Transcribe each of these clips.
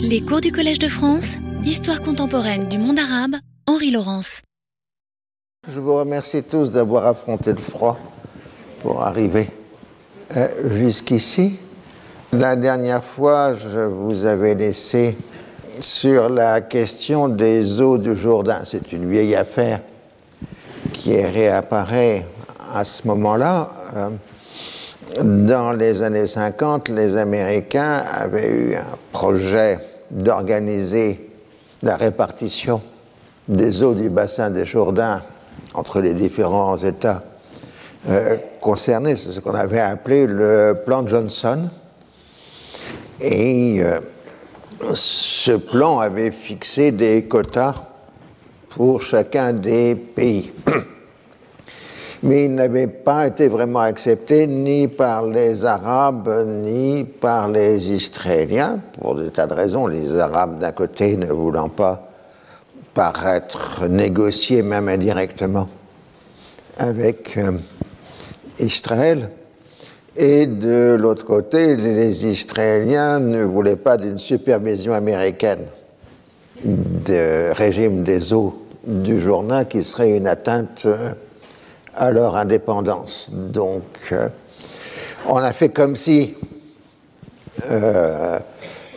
Les cours du Collège de France, Histoire contemporaine du monde arabe, Henri Laurence. Je vous remercie tous d'avoir affronté le froid pour arriver euh, jusqu'ici. La dernière fois, je vous avais laissé sur la question des eaux du Jourdain. C'est une vieille affaire qui réapparaît à ce moment-là. Euh, dans les années 50, les Américains avaient eu un projet d'organiser la répartition des eaux du bassin des Jourdains entre les différents États euh, concernés. C'est ce qu'on avait appelé le plan Johnson. Et euh, ce plan avait fixé des quotas pour chacun des pays. Mais il n'avait pas été vraiment accepté ni par les Arabes ni par les Israéliens, pour des tas de raisons. Les Arabes, d'un côté, ne voulant pas paraître négocier, même indirectement, avec euh, Israël. Et de l'autre côté, les Israéliens ne voulaient pas d'une supervision américaine du régime des eaux du Jourdain qui serait une atteinte euh, à leur indépendance. Donc, euh, on a fait comme si euh,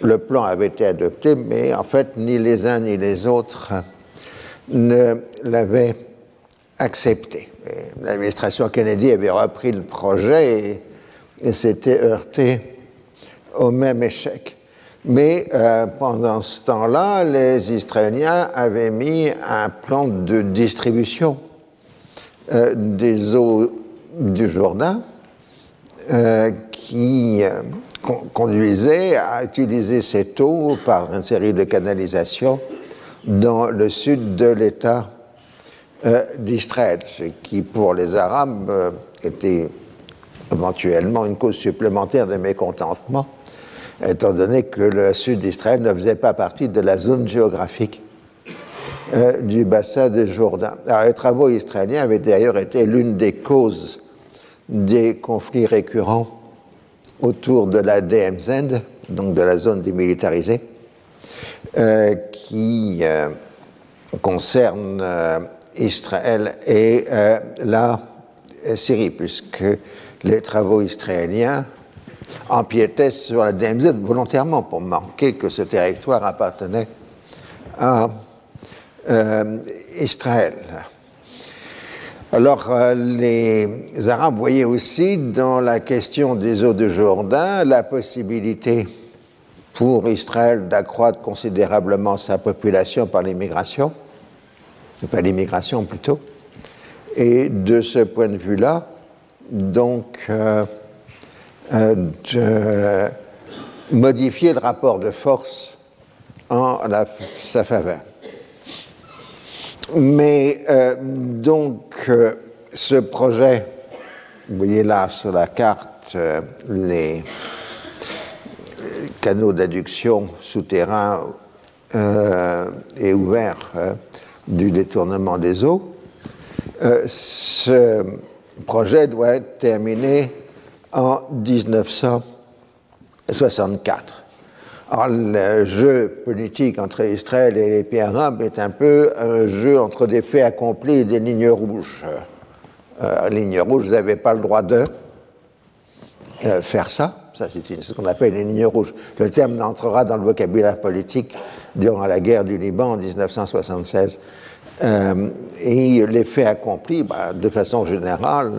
le plan avait été adopté, mais en fait, ni les uns ni les autres ne l'avaient accepté. L'administration Kennedy avait repris le projet et, s'était heurté au même échec. Mais euh, pendant ce temps-là, les Israéliens avaient mis un plan de distribution euh, des eaux du Jourdain euh, qui euh, conduisait à utiliser cette eau par une série de canalisations dans le sud de l'État d'Israël, ce qui pour les Arabes était éventuellement une cause supplémentaire de mécontentement, étant donné que le sud d'Israël ne faisait pas partie de la zone géographique euh, du bassin de Jourdain. Alors, les travaux israéliens avaient d'ailleurs été l'une des causes des conflits récurrents autour de la DMZ, donc de la zone démilitarisée, euh, qui euh, concerne Israël et la Syrie, puisque les travaux israéliens empiétaient sur la DMZ volontairement pour marquer que ce territoire appartenait à euh, Israël. Alors, euh, les Arabes voyaient aussi dans la question des eaux de Jourdain la possibilité pour Israël d'accroître considérablement sa population par l'immigration, enfin l'immigration plutôt. Et de ce point de vue-là, donc, euh, de modifier le rapport de force en sa faveur. Mais euh, donc, euh, ce projet, vous voyez là sur la carte euh, les canaux d'adduction souterrains et ouverts du détournement des eaux. ce projet doit être terminé en 1964. Alors, le jeu politique entre Israël et les pays arabes est un peu un jeu entre des faits accomplis et des lignes rouges. Euh, lignes rouges, vous n'avez pas le droit de euh, faire ça. Ça, c'est ce qu'on appelle les lignes rouges. Le terme entrera dans le vocabulaire politique durant la guerre du Liban en 1976. Euh, et les faits accomplis, bah, de façon générale,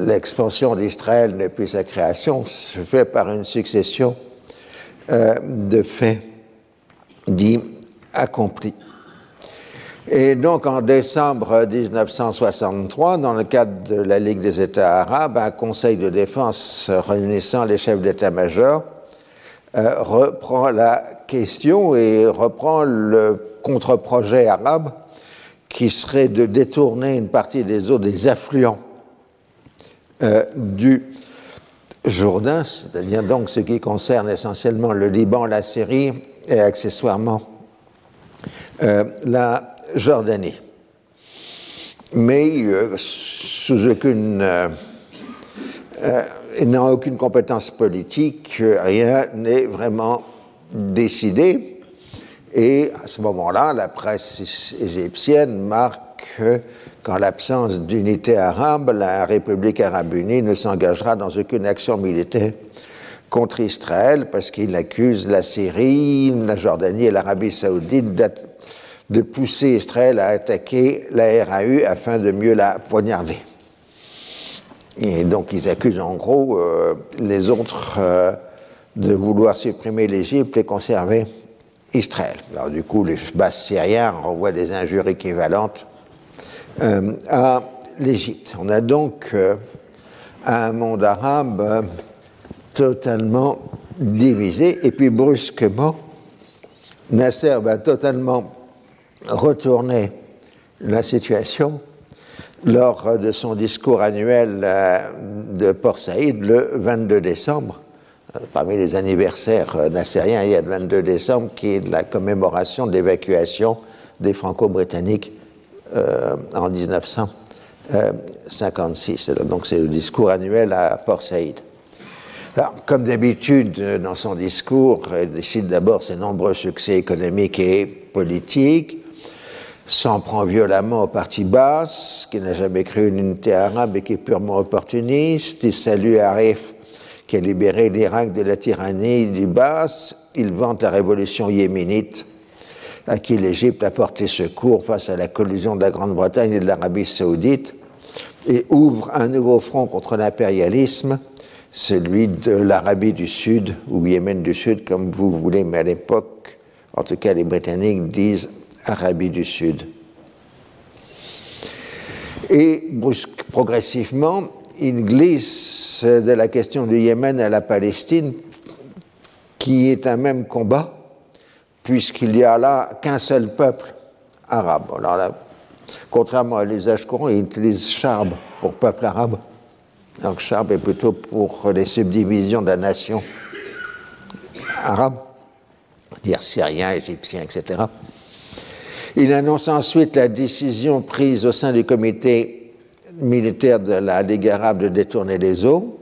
l'expansion d'Israël depuis sa création se fait par une succession euh, de faits dits accomplis. Et donc en décembre 1963, dans le cadre de la Ligue des États arabes, un conseil de défense réunissant les chefs d'état-major euh, reprend la question et reprend le contre-projet arabe qui serait de détourner une partie des eaux des affluents euh, du Jourdain, c'est-à-dire donc ce qui concerne essentiellement le Liban, la Syrie et accessoirement euh, la Jordanie. Mais euh, sous aucune n'ayant aucune compétence politique, rien n'est vraiment décidé. Et à ce moment-là, la presse égyptienne marque qu'en l'absence d'unité arabe, la République arabe unie ne s'engagera dans aucune action militaire contre Israël parce qu'il accuse la Syrie, la Jordanie et l'Arabie saoudite de pousser Israël à attaquer la RAU afin de mieux la poignarder. Et donc ils accusent en gros euh, les autres euh, de vouloir supprimer l'Égypte et conserver Israël. Alors du coup, les basses syriens renvoient des injures équivalentes euh, à l'Égypte. On a donc un monde arabe totalement divisé, et puis brusquement, Nasser va totalement retourner la situation lors de son discours annuel euh, de Port Saïd le 22 décembre. Euh, parmi les anniversaires euh, nassériens, il y a le 22 décembre qui est la commémoration de l'évacuation des Franco-Britanniques en 1956. Donc c'est le discours annuel à Port Saïd. comme d'habitude dans son discours, il décide d'abord ses nombreux succès économiques et politiques s'en prend violemment au parti basse, qui n'a jamais créé une unité arabe et qui est purement opportuniste. Il salue Arif, qui a libéré l'Irak de la tyrannie du basse. Il vante la révolution yéménite, à qui l'Égypte a porté secours face à la collusion de la Grande-Bretagne et de l'Arabie saoudite, et ouvre un nouveau front contre l'impérialisme, celui de l'Arabie du Sud, ou Yémen du Sud, comme vous voulez, mais à l'époque, en tout cas les Britanniques disent Arabie du Sud. Et progressivement, il glisse de la question du Yémen à la Palestine, qui est un même combat, puisqu'il n'y a là qu'un seul peuple arabe. Alors contrairement à l'usage courant, il utilise charb pour peuple arabe. Donc charb est plutôt pour les subdivisions de la nation arabe, dire syrien, égyptien, etc. Il annonce ensuite la décision prise au sein du comité militaire de la Ligue arabe de détourner les eaux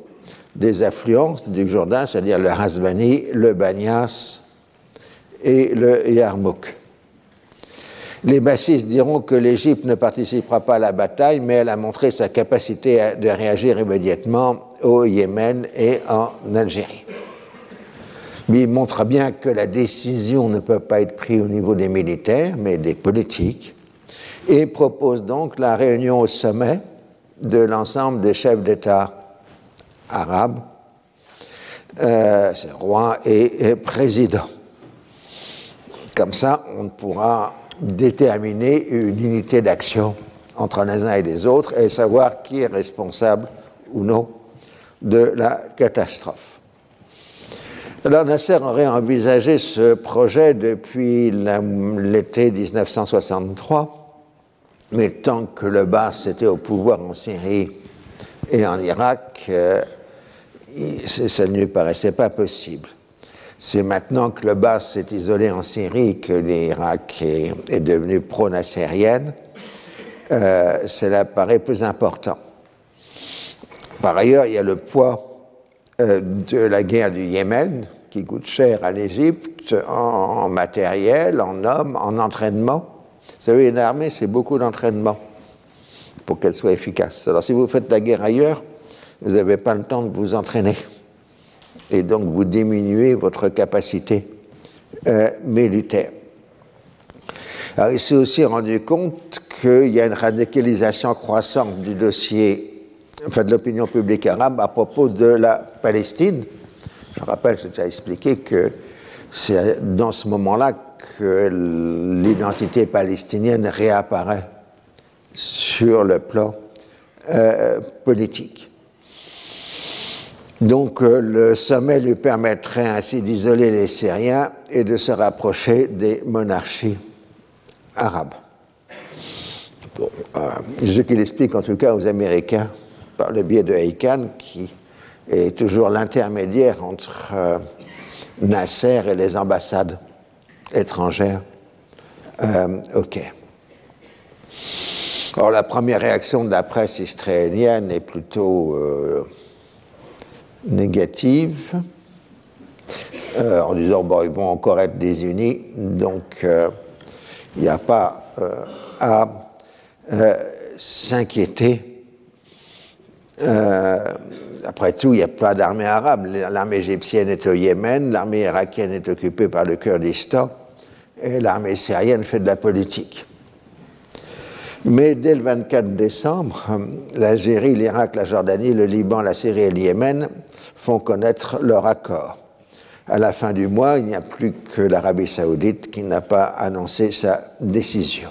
des affluences du Jourdain, c'est-à-dire le Hasbani, le Banias et le Yarmouk. Les bassistes diront que l'Égypte ne participera pas à la bataille, mais elle a montré sa capacité de réagir immédiatement au Yémen et en Algérie mais il montre bien que la décision ne peut pas être prise au niveau des militaires, mais des politiques, et propose donc la réunion au sommet de l'ensemble des chefs d'État arabes, euh, rois et, présidents. Comme ça, on pourra déterminer une unité d'action entre les uns et les autres et savoir qui est responsable ou non de la catastrophe. Alors Nasser aurait envisagé ce projet depuis l'été 1963, mais tant que le Baas était au pouvoir en Syrie et en Irak, euh, ça ne lui paraissait pas possible. C'est maintenant que le Baas s'est isolé en Syrie que l'Irak est, devenu pro-nassérienne, euh, cela paraît plus important. Par ailleurs, il y a le poids euh, de la guerre du Yémen, qui coûte cher à l'Égypte en, matériel, en hommes, en entraînement. Vous savez, une armée, c'est beaucoup d'entraînement pour qu'elle soit efficace. Alors si vous faites la guerre ailleurs, vous n'avez pas le temps de vous entraîner. Et donc vous diminuez votre capacité euh, militaire. Alors il s'est aussi rendu compte qu'il y a une radicalisation croissante du dossier enfin de l'opinion publique arabe à propos de la Palestine. Je rappelle, j'ai déjà expliqué que c'est dans ce moment-là que l'identité palestinienne réapparaît sur le plan euh, politique. Donc euh, le sommet lui permettrait ainsi d'isoler les Syriens et de se rapprocher des monarchies arabes. Euh, ce qu'il explique en tout cas aux Américains par le biais de Haïkan, qui est toujours l'intermédiaire entre euh, Nasser et les ambassades étrangères euh, ok. Alors la première réaction de la presse israélienne est plutôt euh, négative, en disant bon, ils vont encore être désunis, donc il n'y a pas à s'inquiéter. après tout, il n'y a pas d'armée arabe. L'armée égyptienne est au Yémen, l'armée irakienne est occupée par le Kurdistan, et l'armée syrienne fait de la politique. Mais dès le 24 décembre, l'Algérie, l'Irak, la Jordanie, le Liban, la Syrie et le Yémen font connaître leur accord. À la fin du mois, il n'y a plus que l'Arabie saoudite qui n'a pas annoncé sa décision.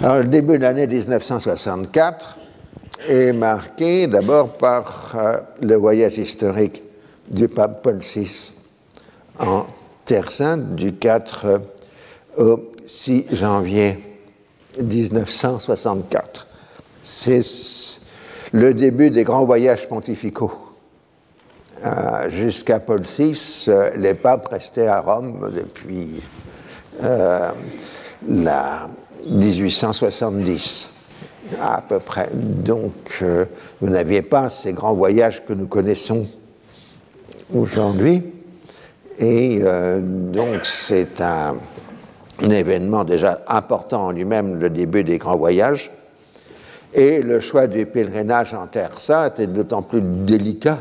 Alors, le début de l'année 1964 est marqué d'abord par euh, le voyage historique du pape Paul VI en Terre Sainte du 4 au 6 janvier 1964. C'est le début des grands voyages pontificaux. Euh, jusqu'à Paul VI, euh, les papes restaient à Rome depuis euh, la 1870 à peu près. Donc, vous n'aviez pas ces grands voyages que nous connaissons aujourd'hui. Et donc, c'est un, un événement déjà important en lui-même, le début des grands voyages. Et le choix du pèlerinage en Terre Sainte est d'autant plus délicat,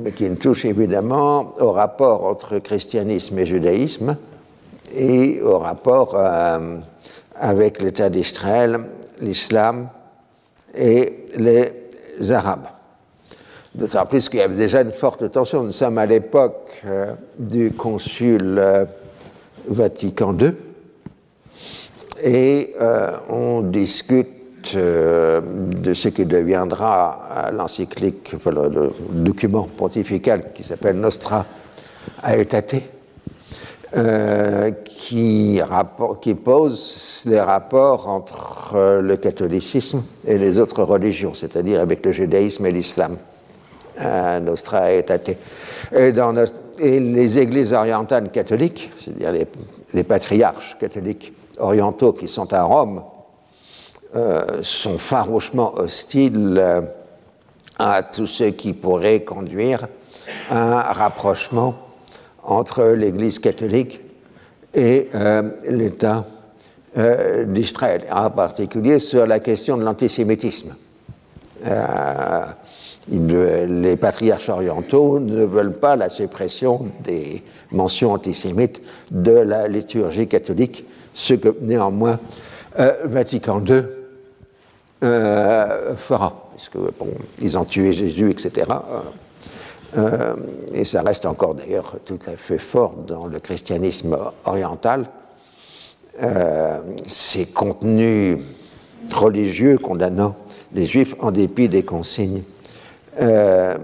mais qu'il touche évidemment au rapport entre christianisme et judaïsme et au rapport euh, avec l'État d'Israël, l'islam et les Arabes. D'autant plus qu'il y avait déjà une forte tension. Nous sommes à l'époque euh, du consul. Euh, Vatican II, et on discute de ce qui deviendra l'encyclique, le, document pontifical qui s'appelle Nostra Aetate, euh, qui, pose les rapports entre le catholicisme et les autres religions, c'est-à-dire avec le judaïsme et l'islam. Nostra Aetate. Et dans les églises orientales catholiques, c'est-à-dire les, patriarches catholiques orientaux qui sont à Rome, euh, sont farouchement hostiles euh, à tout ce qui pourrait conduire à un rapprochement entre l'Église catholique et euh, l'État d'Israël, en particulier sur la question de l'antisémitisme. Les patriarches orientaux ne veulent pas la suppression des mentions antisémites de la liturgie catholique, ce que néanmoins euh, Vatican II euh, fera, puisque bon, ils ont tué Jésus, etc. Euh, et ça reste encore d'ailleurs tout à fait fort dans le christianisme oriental. ces contenus religieux condamnant les juifs en dépit des consignes euh,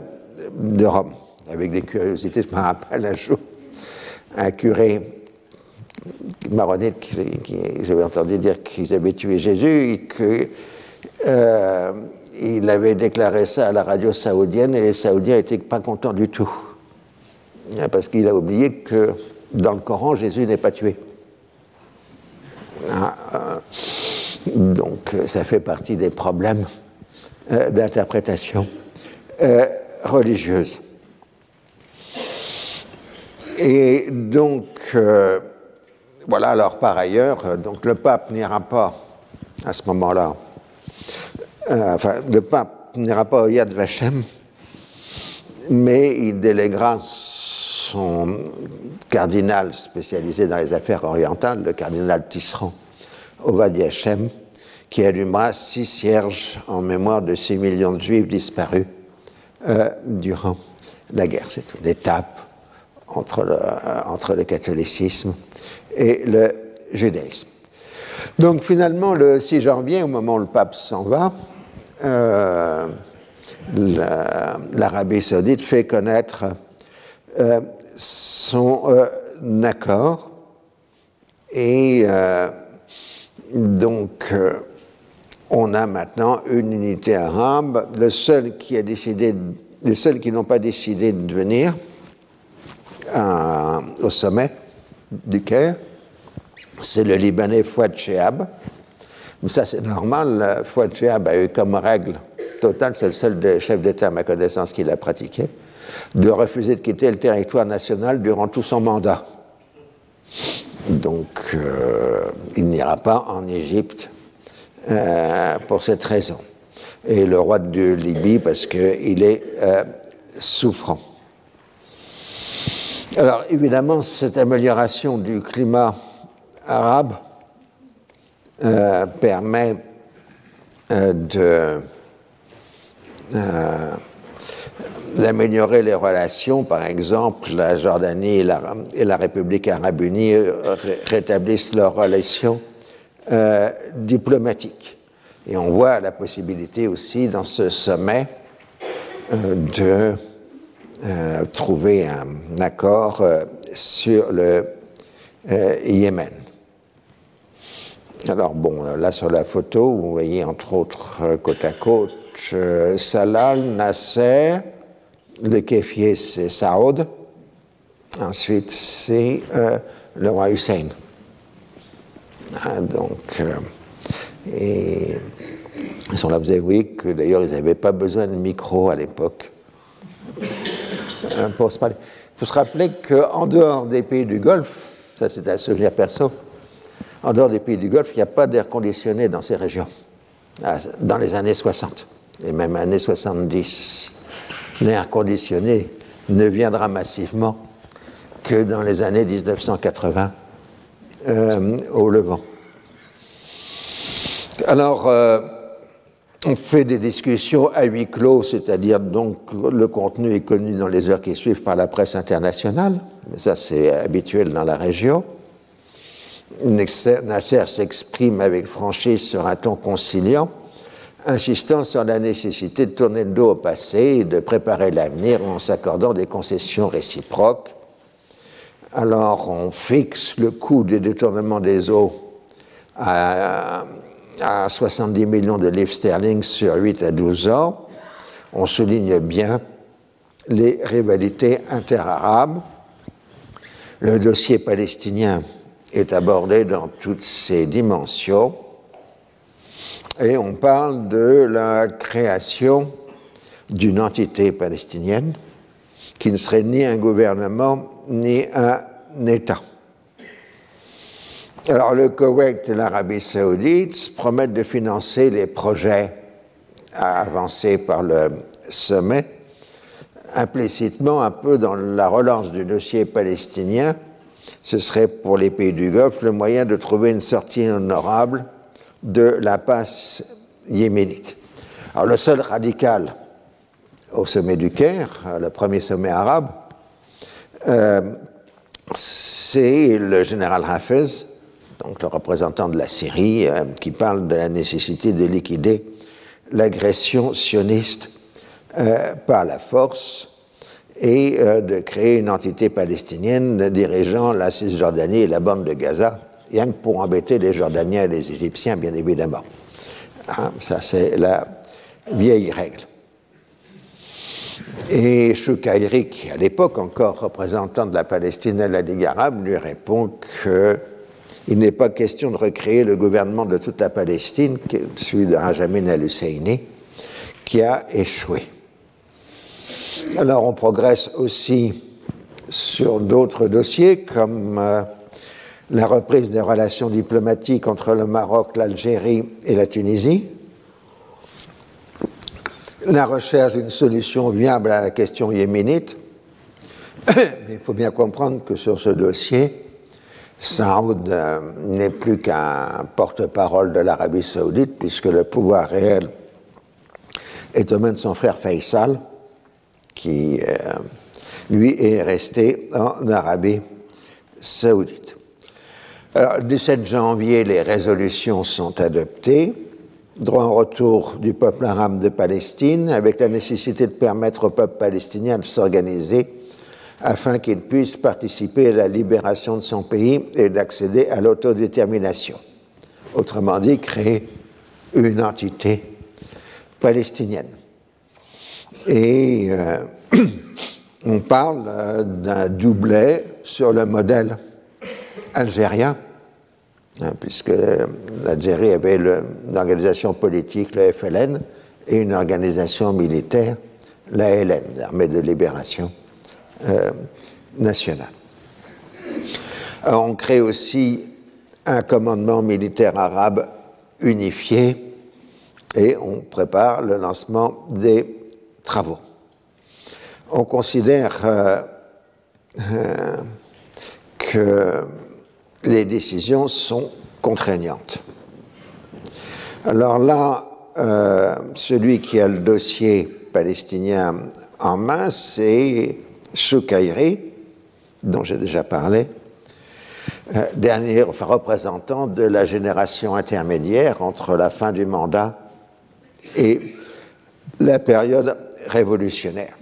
de Rome, avec des curiosités. Je me rappelle un jour, un curé maronite qui, j'avais entendu dire qu'ils avaient tué Jésus et qu'il euh, avait déclaré ça à la radio saoudienne et les Saoudiens n'étaient pas contents du tout. Parce qu'il a oublié que dans le Coran, Jésus n'est pas tué. Ah, euh, donc ça fait partie des problèmes d'interprétation. Euh, religieuse. Et donc, euh, voilà, alors par ailleurs, euh, donc le pape n'ira pas à ce moment-là, enfin, le pape n'ira pas au Yad Vashem, mais il déléguera son cardinal spécialisé dans les affaires orientales, le cardinal Tisserand, au Wadi Hashem, qui allumera six cierges en mémoire de six millions de juifs disparus euh, durant la guerre. C'est une étape euh, entre le catholicisme et le judaïsme. Donc finalement, le 6 janvier, au moment où le pape s'en va, euh, l'Arabie saoudite fait connaître son accord et donc on a maintenant une unité arabe. Le seul qui a décidé, les seuls qui n'ont pas décidé de venir au sommet du Caire, c'est le Libanais Fouad Chehab. Mais ça, c'est normal. Fouad a eu comme règle total, c'est le seul chef d'État à ma connaissance qui l'a pratiqué, de refuser de quitter le territoire national durant tout son mandat. Donc, euh, il n'ira pas en Égypte euh, pour cette raison. Et le roi de Libye parce qu'il est euh, souffrant. Alors, évidemment, cette amélioration du climat arabe permet de d'améliorer les relations. Par exemple, la Jordanie et la, République arabe unie euh, rétablissent leurs relations euh, diplomatiques. Et on voit la possibilité aussi dans ce sommet euh, de trouver un accord sur le Yémen. Alors bon, là sur la photo, vous voyez entre autres côte à côte Salah, Nasser, le kéfier, c'est Saoud. Ensuite, c'est euh, le roi Hussein. Ah, donc, euh, et ils sont là, vous avez vu que d'ailleurs, ils n'avaient pas besoin de micro à l'époque euh, pour se parler. Il faut se rappeler qu'en dehors des pays du Golfe, ça c'est un souvenir perso, en dehors des pays du Golfe, il n'y a pas d'air conditionné dans ces régions, dans les années 60 et même années 70 l'air conditionné ne viendra massivement que dans les années 1980 euh, au Levant. Alors, euh, on fait des discussions à huis clos, c'est-à-dire donc le contenu est connu dans les heures qui suivent par la presse internationale, mais ça c'est habituel dans la région. Nasser s'exprime avec franchise sur un ton conciliant insistant sur la nécessité de tourner le dos au passé et de préparer l'avenir en s'accordant des concessions réciproques. Alors on fixe le coût du détournement des eaux à, 70 millions de livres sterling sur 8 à 12 ans. On souligne bien les rivalités interarabes. Le dossier palestinien est abordé dans toutes ses dimensions et on parle de la création d'une entité palestinienne qui ne serait ni un gouvernement ni un État. Alors le Koweït et l'Arabie saoudite promettent de financer les projets avancés par le sommet, implicitement un peu dans la relance du dossier palestinien. Ce serait pour les pays du Golfe le moyen de trouver une sortie honorable de la passe yéménite. Alors le seul radical au sommet du Caire, le premier sommet arabe, euh, c'est le général Hafez, donc le représentant de la Syrie, euh, qui parle de la nécessité de liquider l'agression sioniste euh, par la force et de créer une entité palestinienne dirigeant la Cisjordanie et la bande de Gaza rien que pour embêter les Jordaniens et les Égyptiens, bien évidemment. Hein, ça, c'est la vieille règle. Et Choukaïri, qui à l'époque encore représentant de la Palestine à la Ligue arabe, lui répond qu'il n'est pas question de recréer le gouvernement de toute la Palestine, celui de Rajamin al-Husseini, qui a échoué. Alors on progresse aussi sur d'autres dossiers comme euh, la reprise des relations diplomatiques entre le Maroc, l'Algérie et la Tunisie, la recherche d'une solution viable à la question yéménite. Mais il faut bien comprendre que sur ce dossier, Saoud euh, n'est plus qu'un porte-parole de l'Arabie saoudite, puisque le pouvoir réel est aux mains de son frère Faisal, qui, euh, lui, est resté en Arabie saoudite. Alors, le 17 janvier, les résolutions sont adoptées. Droit en retour du peuple arabe de Palestine, avec la nécessité de permettre au peuple palestinien de s'organiser afin qu'il puisse participer à la libération de son pays et d'accéder à l'autodétermination. Autrement dit, créer une entité palestinienne. Et euh, on parle euh, d'un doublet sur le modèle algérien Hein, puisque l'Algérie avait l'organisation politique, le FLN, et une organisation militaire, la LN, l'armée de libération euh, nationale. on crée aussi un commandement militaire arabe unifié et on prépare le lancement des travaux. On considère euh, euh, que les décisions sont contraignantes. Alors là, euh, celui qui a le dossier palestinien en main, c'est Choukairi, dont j'ai déjà parlé, dernier enfin, représentant de la génération intermédiaire entre la fin du mandat et la période révolutionnaire.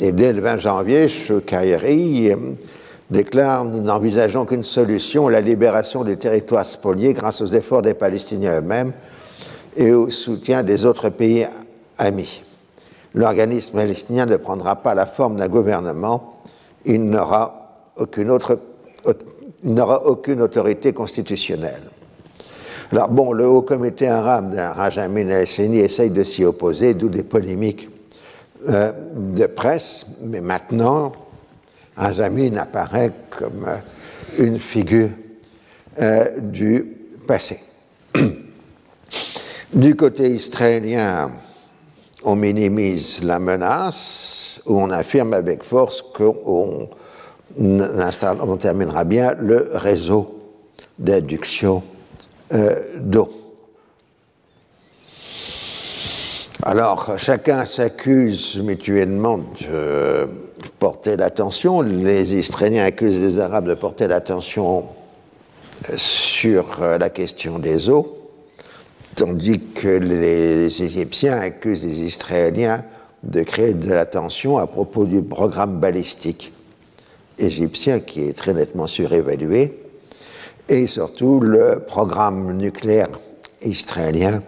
Et dès le 20 janvier, Choukairi euh, déclare Nous n'envisageons qu'une solution, la libération des territoires spoliés grâce aux efforts des Palestiniens eux-mêmes et au soutien des autres pays amis. L'organisme palestinien ne prendra pas la forme d'un gouvernement, il n'aura aucune, autre, n'aura aucune autorité constitutionnelle. Alors bon, le Haut Comité arabe d'un Rajamin al-Seni essaye de s'y opposer, d'où des polémiques euh, de presse, mais maintenant, Rajamin apparaît comme euh, une figure euh, du passé. du côté israélien, on minimise la menace, on affirme avec force qu'on on terminera bien le réseau d'induction euh, d'eau. Alors, chacun s'accuse mutuellement de porter l'attention. Les Israéliens accusent les Arabes de porter l'attention sur euh, la question des eaux, tandis que les Égyptiens accusent les Israéliens de créer de l'attention à propos du programme balistique égyptien qui est très nettement surévalué et surtout le programme nucléaire israélien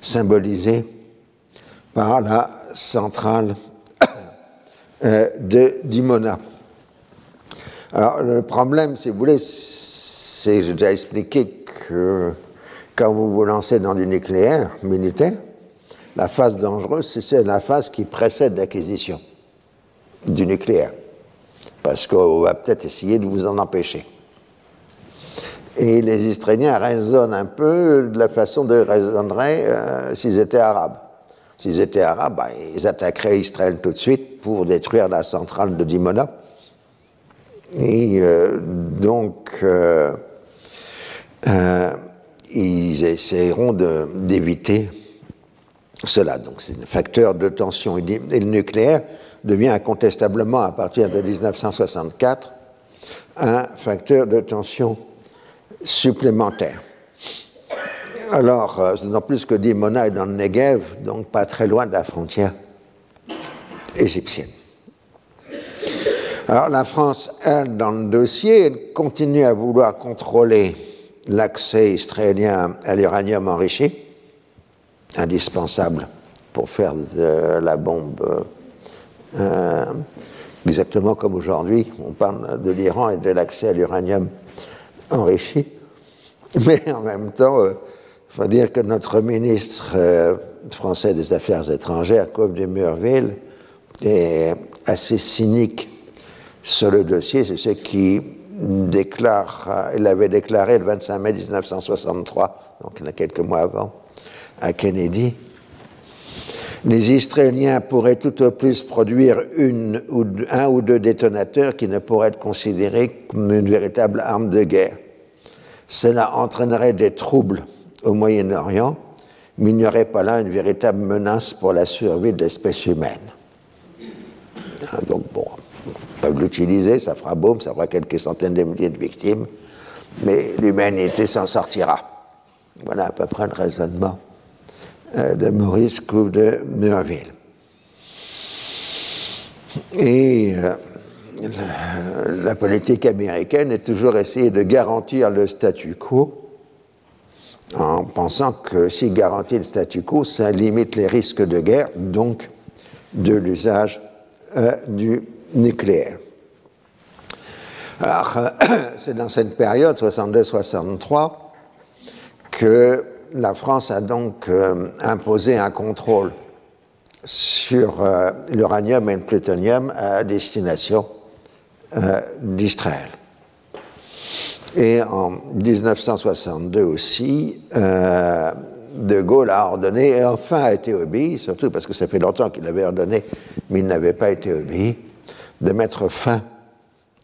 symbolisé par la centrale euh, de Dimona. Alors le problème, si vous voulez, c'est, j'ai déjà expliqué que quand vous vous lancez dans du nucléaire militaire, la phase dangereuse, c'est la phase qui précède l'acquisition du nucléaire. Parce qu'on va peut-être essayer de vous en empêcher. Et les Israéliens raisonnent un peu de la façon de raisonneraient euh, s'ils étaient arabes. S'ils étaient arabes, bah, ils attaqueraient Israël tout de suite pour détruire la centrale de Dimona. Et euh, donc, euh, ils essaieront d'éviter cela. Donc, c'est un facteur de tension. Et le nucléaire devient incontestablement, à partir de 1964, un facteur de tension supplémentaire. Alors, euh, d'autant plus que Dimona est dans le Negev, donc pas très loin de la frontière égyptienne. Alors, la France, elle, dans le dossier, elle continue à vouloir contrôler l'accès israélien à l'uranium enrichi, indispensable pour faire la bombe, euh, exactement comme aujourd'hui, on parle de l'Iran et de l'accès à l'uranium enrichi. Mais en même temps, il faut dire que notre ministre euh, français des Affaires étrangères, Claude de Murville, est assez cynique sur le dossier. C'est ce qui déclare, euh, il avait déclaré le 25 mai 1963, donc il y a quelques mois avant, à Kennedy. Les Israéliens pourraient tout au plus produire un ou deux détonateurs qui ne pourraient être considérés comme une véritable arme de guerre. Cela entraînerait des troubles au Moyen-Orient, mais il n'y aurait pas là une véritable menace pour la survie de l'espèce humaine. Ah, donc bon, ils peuvent l'utiliser, ça fera boum, ça fera quelques centaines de milliers de victimes, mais l'humanité s'en sortira. Voilà à peu près le raisonnement euh, de Maurice Couve de Murville. Et euh, la, politique américaine est toujours essayer de garantir le statu quo en pensant que s'il garantit le statu quo, ça limite les risques de guerre, donc de l'usage euh, du nucléaire. Alors, c'est dans cette période, 62-63, que la France a donc euh, imposé un contrôle sur euh, l'uranium et le plutonium à destination euh, d'Israël. Et en 1962 aussi, euh, De Gaulle a ordonné, et enfin a été obéi, surtout parce que ça fait longtemps qu'il avait ordonné, mais il n'avait pas été obéi, de mettre fin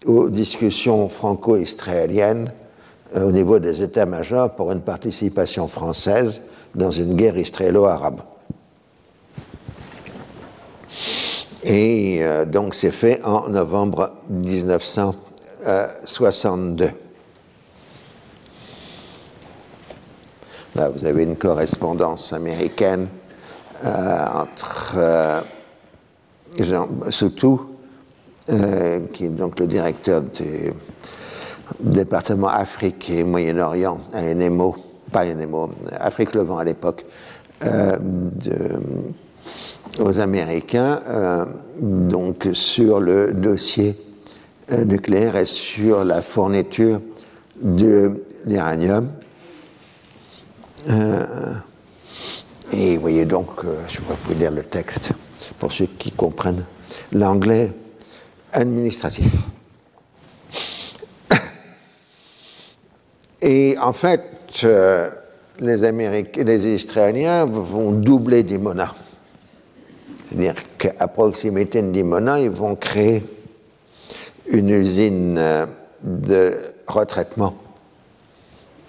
aux discussions franco-israéliennes au niveau des états-majors pour une participation française dans une guerre israélo-arabe. Et euh, donc c'est fait en novembre 1962. Vous avez une correspondance américaine euh, entre euh, Jean Soutou, qui est donc le directeur du département Afrique et Moyen-Orient à NMO, pas NMO, Afrique Levant à l'époque, aux Américains euh, donc sur le dossier euh, nucléaire et sur la fourniture de l'uranium. Euh, et vous voyez donc, je vous pouvez lire le texte pour ceux qui comprennent l'anglais administratif. Et en fait, les, Américains, les Israéliens vont doubler Dimona. C'est-à-dire qu'à proximité de Dimona, ils vont créer une usine euh, de retraitement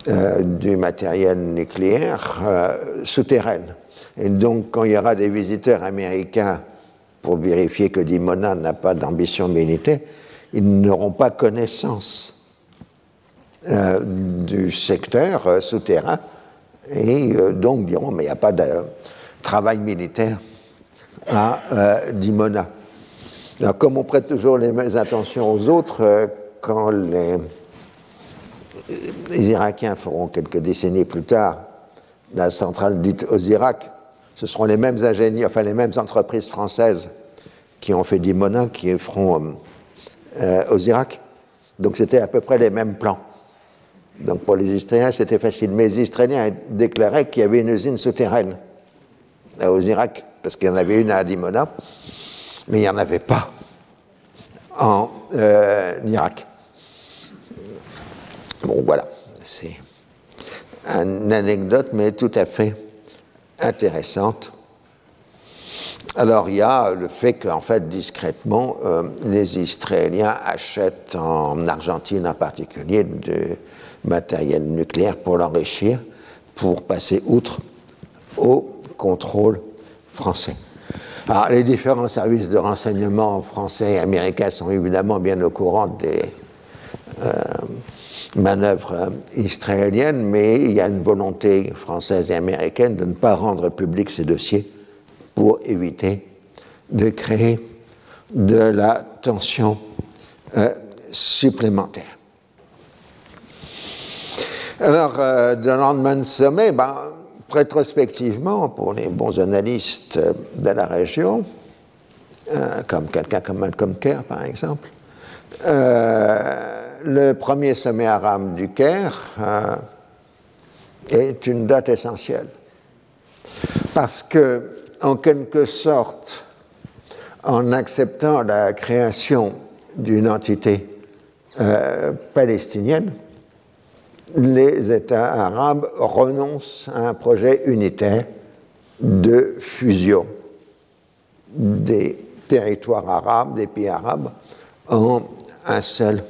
euh, du matériel nucléaire euh, souterraine. Et donc, quand il y aura des visiteurs américains pour vérifier que Dimona n'a pas d'ambition militaire, ils n'auront pas connaissance du secteur souterrain et donc diront mais il n'y a pas de travail militaire à euh, Dimona. Alors, comme on prête toujours les mêmes intentions aux autres, euh, quand les, Irakiens feront quelques décennies plus tard la centrale dite aux Irak, ce seront les mêmes ingénieurs, enfin les mêmes entreprises françaises qui ont fait Dimona qui feront euh, aux Irak. Donc c'était à peu près les mêmes plans. Donc pour les Israéliens, c'était facile. Mais les Israéliens déclaraient qu'il y avait une usine souterraine aux Irak parce qu'il y en avait une à Dimona, mais il n'y en avait pas en euh, Irak. Bon, voilà, c'est une anecdote, mais tout à fait intéressante. Alors, il y a le fait qu'en fait, discrètement, euh, les Israéliens achètent en Argentine en particulier du matériel nucléaire pour l'enrichir, pour passer outre au contrôle français. Alors, les différents services de renseignement français et américains sont évidemment bien au courant des euh, manœuvres israéliennes, mais il y a une volonté française et américaine de ne pas rendre public ces dossiers pour éviter de créer de la tension euh, supplémentaire. Alors, euh, le lendemain de sommet, ben, rétrospectivement, pour les bons analystes de la région, euh, comme quelqu'un comme Malcolm Kerr par exemple, euh, le premier sommet arabe du Caire euh, est une date essentielle. Parce que, en quelque sorte, en acceptant la création d'une entité palestinienne, les États arabes renoncent à un projet unitaire de fusion des territoires arabes, des pays arabes, en un seul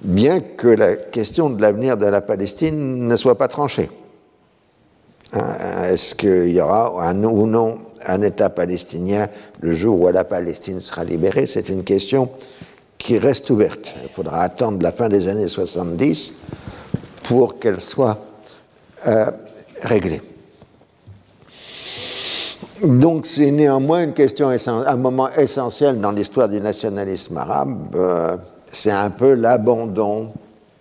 bien que la question de l'avenir de la Palestine ne soit pas tranchée. Hein, est-ce qu'il y aura ou non un État palestinien le jour où la Palestine sera libérée? C'est une question qui reste ouverte. Il faudra attendre la fin des années 70 pour qu'elle soit euh, réglée. Donc c'est néanmoins une un moment essentiel dans l'histoire du nationalisme arabe. Euh, c'est un peu l'abandon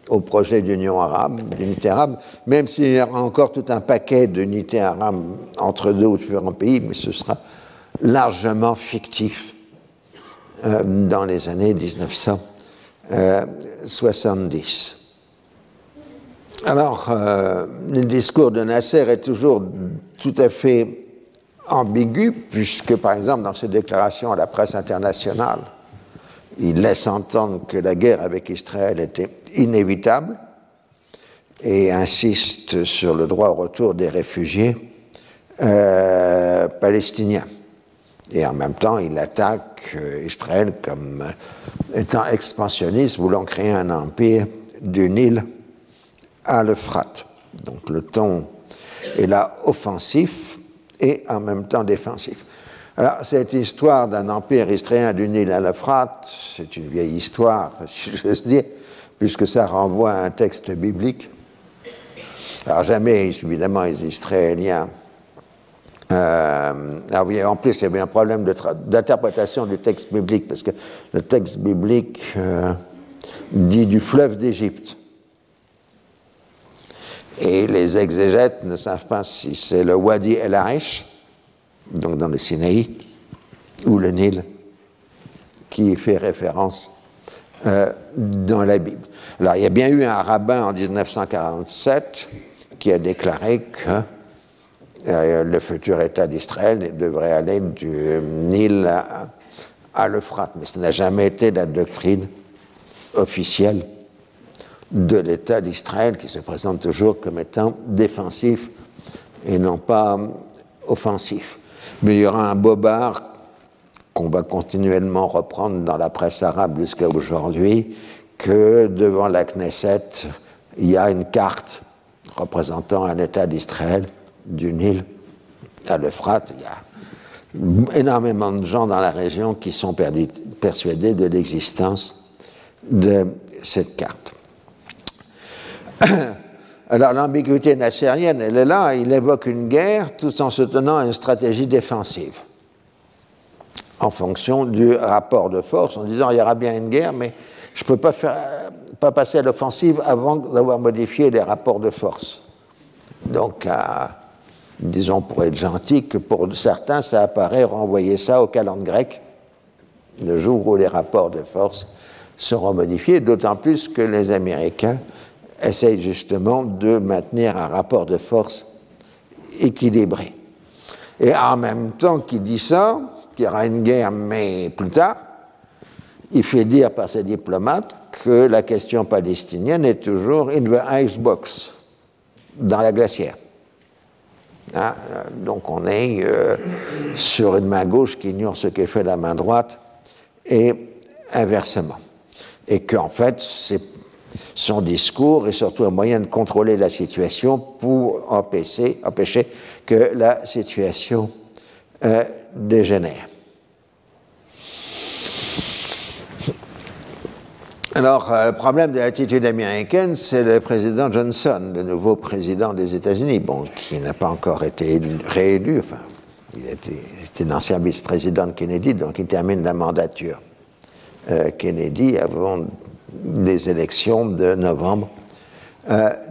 au projet d'union arabe, d'unité arabe, même s'il y aura encore tout un paquet d'unités arabes entre deux ou différents pays, mais ce sera largement fictif euh, dans les années 1970. Alors, euh, le discours de Nasser est toujours tout à fait ambigu, puisque par exemple dans ses déclarations à la presse internationale, il laisse entendre que la guerre avec Israël était inévitable et insiste sur le droit au retour des réfugiés euh, palestiniens. Et en même temps, il attaque euh, Israël comme étant expansionniste, voulant créer un empire du Nil à l'Euphrate. Donc le ton est là offensif et en même temps défensif. Alors, cette histoire d'un empire israélien du Nil à l'Euphrate, c'est une vieille histoire, si j'ose dire, puisque ça renvoie à un texte biblique. Alors, jamais, évidemment, les Israéliens. Euh, en plus, il y avait un problème d'interprétation du texte biblique, parce que le texte biblique euh, dit du fleuve d'Égypte. Et les exégètes ne savent pas si c'est le Wadi El Arish, donc dans le Sinaï, ou le Nil, qui fait référence euh, dans la Bible. Alors, il y a bien eu un rabbin en 1947 qui a déclaré que euh, le futur État d'Israël devrait aller du Nil à, à l'Euphrate, mais ce n'a jamais été la doctrine officielle de l'État d'Israël qui se présente toujours comme étant défensif et non pas offensif. Mais il y aura un bobard qu'on va continuellement reprendre dans la presse arabe jusqu'à aujourd'hui, que devant la Knesset, il y a une carte représentant un État d'Israël du Nil à l'Euphrate. Il y a énormément de gens dans la région qui sont persuadés de l'existence de cette carte. Alors l'ambiguïté nassérienne, elle est là, il évoque une guerre tout en se tenant à une stratégie défensive, en fonction du rapport de force, en disant il y aura bien une guerre, mais je ne peux pas, faire, pas passer à l'offensive avant d'avoir modifié les rapports de force. Donc, disons pour être gentil, que pour certains, ça apparaît renvoyer ça au calendrier grec, le jour où les rapports de force seront modifiés, d'autant plus que les Américains essaye justement de maintenir un rapport de force équilibré. Et en même temps qu'il dit ça, qu'il y aura une guerre, mais plus tard, il fait dire par ses diplomates que la question palestinienne est toujours in the icebox, dans la glacière. Hein, donc on est euh, sur une main gauche qui ignore ce qu'est fait la main droite, et inversement. Et qu'en fait, c'est son discours est surtout un moyen de contrôler la situation pour empêcher, que la situation euh, dégénère. Alors, euh, le problème de l'attitude américaine, c'est le président Johnson, le nouveau président des États-Unis, bon, qui n'a pas encore été réélu, enfin, il était l'ancien vice-président de Kennedy, donc il termine la mandature. Euh, Kennedy avant des élections de novembre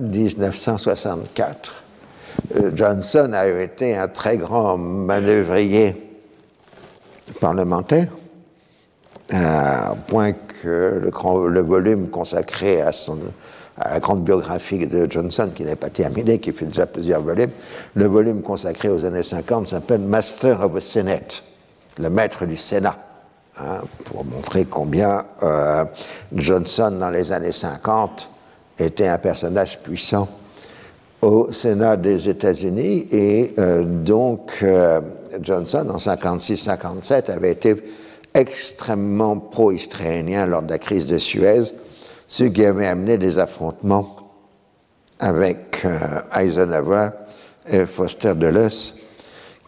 1964. Euh, euh, Johnson a été un très grand manœuvrier parlementaire, à point que le, volume consacré à, son, à la grande biographie de Johnson, qui n'est pas terminé, qui fait déjà plusieurs volumes, le volume consacré aux années 50 s'appelle Master of the Senate, le maître du Sénat. Hein, pour montrer combien euh, Johnson, dans les années 50, était un personnage puissant au Sénat des États-Unis et euh, donc euh, Johnson en 56-57 avait été extrêmement pro-israélien lors de la crise de Suez, ce qui avait amené des affrontements avec Eisenhower et Foster Dulles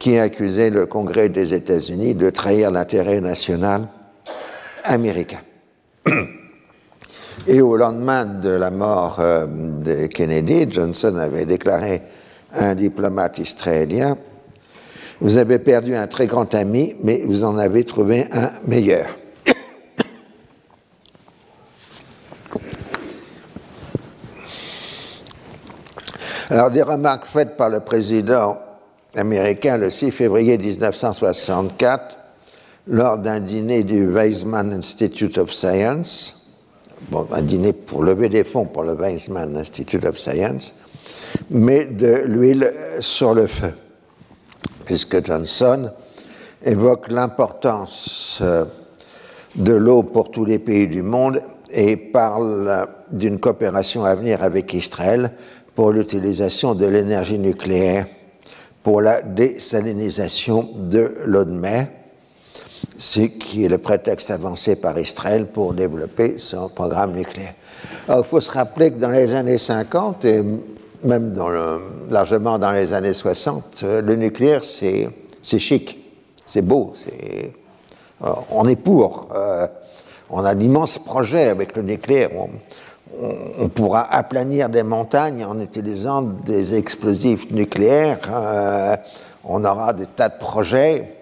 qui accusait le Congrès des États-Unis de trahir l'intérêt national américain. Et au lendemain de la mort euh, de Kennedy, Johnson avait déclaré à un diplomate israélien Vous avez perdu un très grand ami, mais vous en avez trouvé un meilleur. Alors, des remarques faites par le président américain le 6 février 1964 lors d'un dîner du Weizmann Institute of Science, un dîner pour lever des fonds pour le Weizmann Institute of Science, mais de l'huile sur le feu. puisque Johnson évoque l'importance euh, de l'eau pour tous les pays du monde et parle d'une coopération à venir avec Israël pour l'utilisation de l'énergie nucléaire pour la désalinisation de l'eau de mer, ce qui est le prétexte avancé par Israël pour développer son programme nucléaire. il faut se rappeler que dans les années 50 et même largement dans les années 60, le nucléaire, c'est chic, c'est beau, euh, on est pour. Euh, on a d'immenses projets avec le nucléaire. Pourra aplanir des montagnes en utilisant des explosifs nucléaires. Euh, on aura des tas de projets,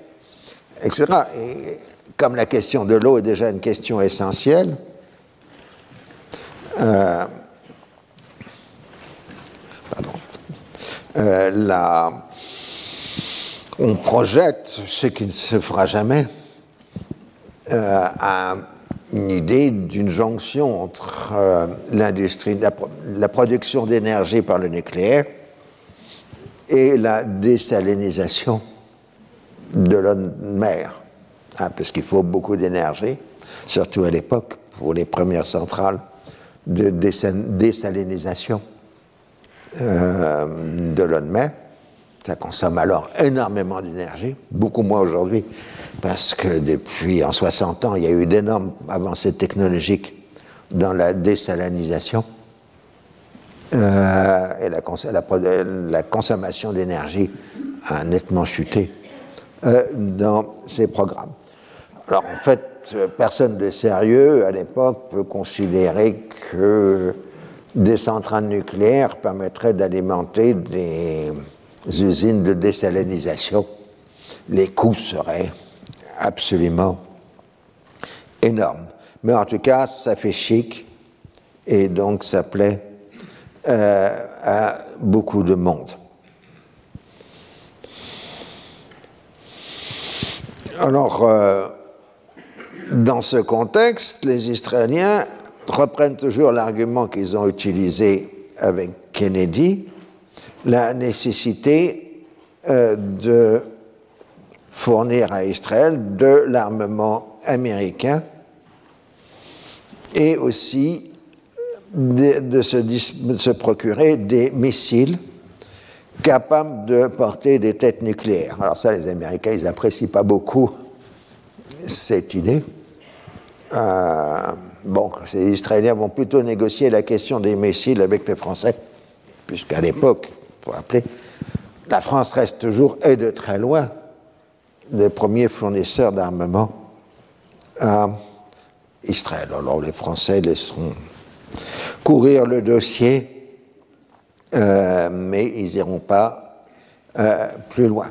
etc. Et comme la question de l'eau est déjà une question essentielle, on projette ce qui ne se fera jamais euh, une idée d'une jonction entre euh, l'industrie, la, production d'énergie par le nucléaire et la désalinisation de l'eau de mer, hein, parce qu'il faut beaucoup d'énergie, surtout à l'époque, pour les premières centrales de désalinisation euh, de l'eau de mer. Ça consomme alors énormément d'énergie, beaucoup moins aujourd'hui, parce que depuis en 60 ans, il y a eu d'énormes avancées technologiques dans la désalinisation. Euh, et la, consommation d'énergie a nettement chuté euh, dans ces programmes. Alors en fait, personne de sérieux à l'époque peut considérer que des centrales nucléaires permettraient d'alimenter des usines de désalinisation. Les coûts seraient absolument énorme. Mais en tout cas, ça fait chic et donc ça plaît euh, à beaucoup de monde. Alors, euh, dans ce contexte, les Israéliens reprennent toujours l'argument qu'ils ont utilisé avec Kennedy, la nécessité euh, de fournir à Israël de l'armement américain et aussi de, se, procurer des missiles capables de porter des têtes nucléaires. Alors ça, les Américains, ils n'apprécient pas beaucoup cette idée. Euh, bon, les Israéliens vont plutôt négocier la question des missiles avec les Français, puisqu'à l'époque, pour rappeler, la France reste toujours, et de très loin, les premiers fournisseurs d'armement à Israël. Alors les Français laisseront courir le dossier, euh, mais ils n'iront pas euh, plus loin.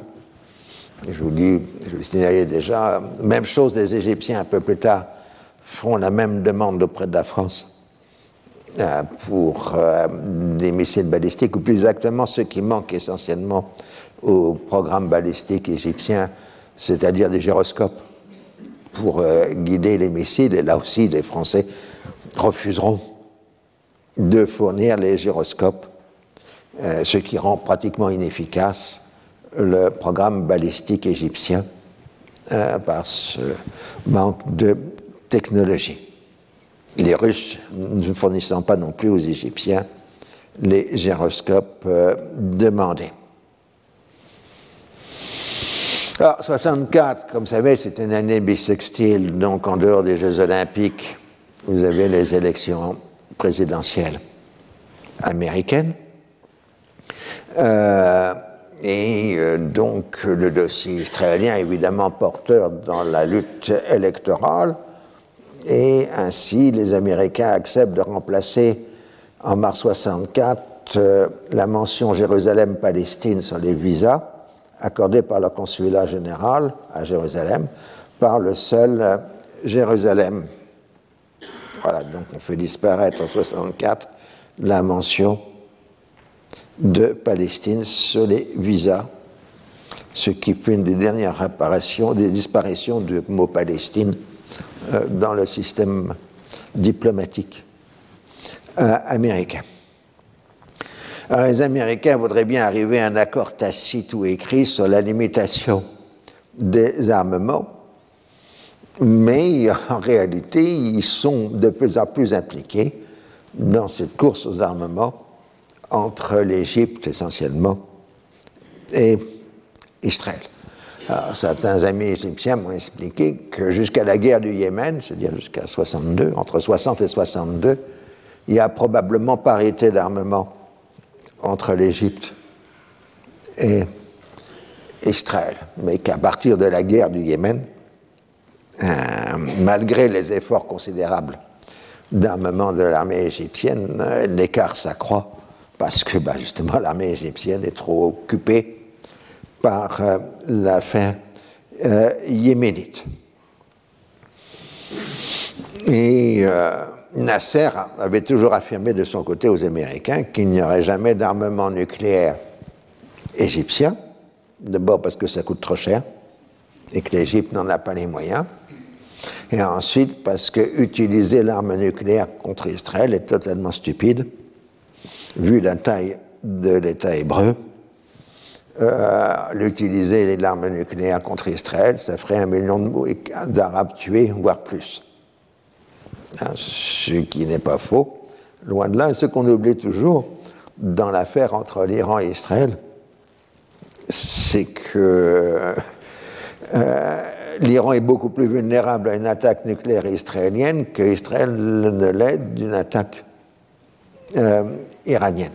Je vous dis, je le signalais déjà, même chose, les Égyptiens un peu plus tard feront la même demande auprès de la France pour des missiles balistiques, ou plus exactement ce qui manque essentiellement au programme balistique égyptien, c'est-à-dire des gyroscopes pour euh, guider les missiles. Et là aussi, les Français refuseront de fournir les gyroscopes, euh, ce qui rend pratiquement inefficace le programme balistique égyptien euh, par ce manque de technologie. Les Russes ne fournissant pas non plus aux Égyptiens les gyroscopes demandés. Alors, 64, comme vous savez, c'est une année bissextile, donc en dehors des Jeux Olympiques, vous avez les élections présidentielles américaines. Euh, et euh, donc le dossier israélien évidemment porteur dans la lutte électorale. Et ainsi, les Américains acceptent de remplacer en mars 64 euh, la mention Jérusalem-Palestine sur les visas accordé par le consulat général à Jérusalem par le seul euh, Jérusalem. Voilà, donc on fait disparaître en 64 la mention de Palestine sur les visas, ce qui fut une des dernières apparitions, des disparitions du mot Palestine dans le système diplomatique euh, américain. Alors, les Américains voudraient bien arriver à un accord tacite ou écrit sur la limitation des armements, mais en réalité, ils sont de plus en plus impliqués dans cette course aux armements entre l'Égypte essentiellement et Israël. Certains amis égyptiens m'ont expliqué que jusqu'à la guerre du Yémen, c'est-à-dire jusqu'à 62, entre 60 et 62, il y a probablement parité d'armement entre l'Égypte et Israël, mais qu'à partir de la guerre du Yémen, euh, malgré les efforts considérables d'armement de l'armée égyptienne, euh, l'écart s'accroît parce que bah, justement l'armée égyptienne est trop occupée par euh, la fin yéménite. Et Nasser avait toujours affirmé de son côté aux Américains qu'il n'y aurait jamais d'armement nucléaire égyptien, d'abord parce que ça coûte trop cher et que l'Égypte n'en a pas les moyens, et ensuite parce que utiliser l'arme nucléaire contre Israël est totalement stupide, vu la taille de l'État hébreu. Euh, l'utiliser l'arme nucléaire contre Israël, ça ferait un million d'Arabes tués, voire plus. Hein, ce qui n'est pas faux, loin de là. Et ce qu'on oublie toujours dans l'affaire entre l'Iran et Israël, c'est que euh, l'Iran est beaucoup plus vulnérable à une attaque nucléaire israélienne qu'Israël ne l'est d'une attaque euh, iranienne.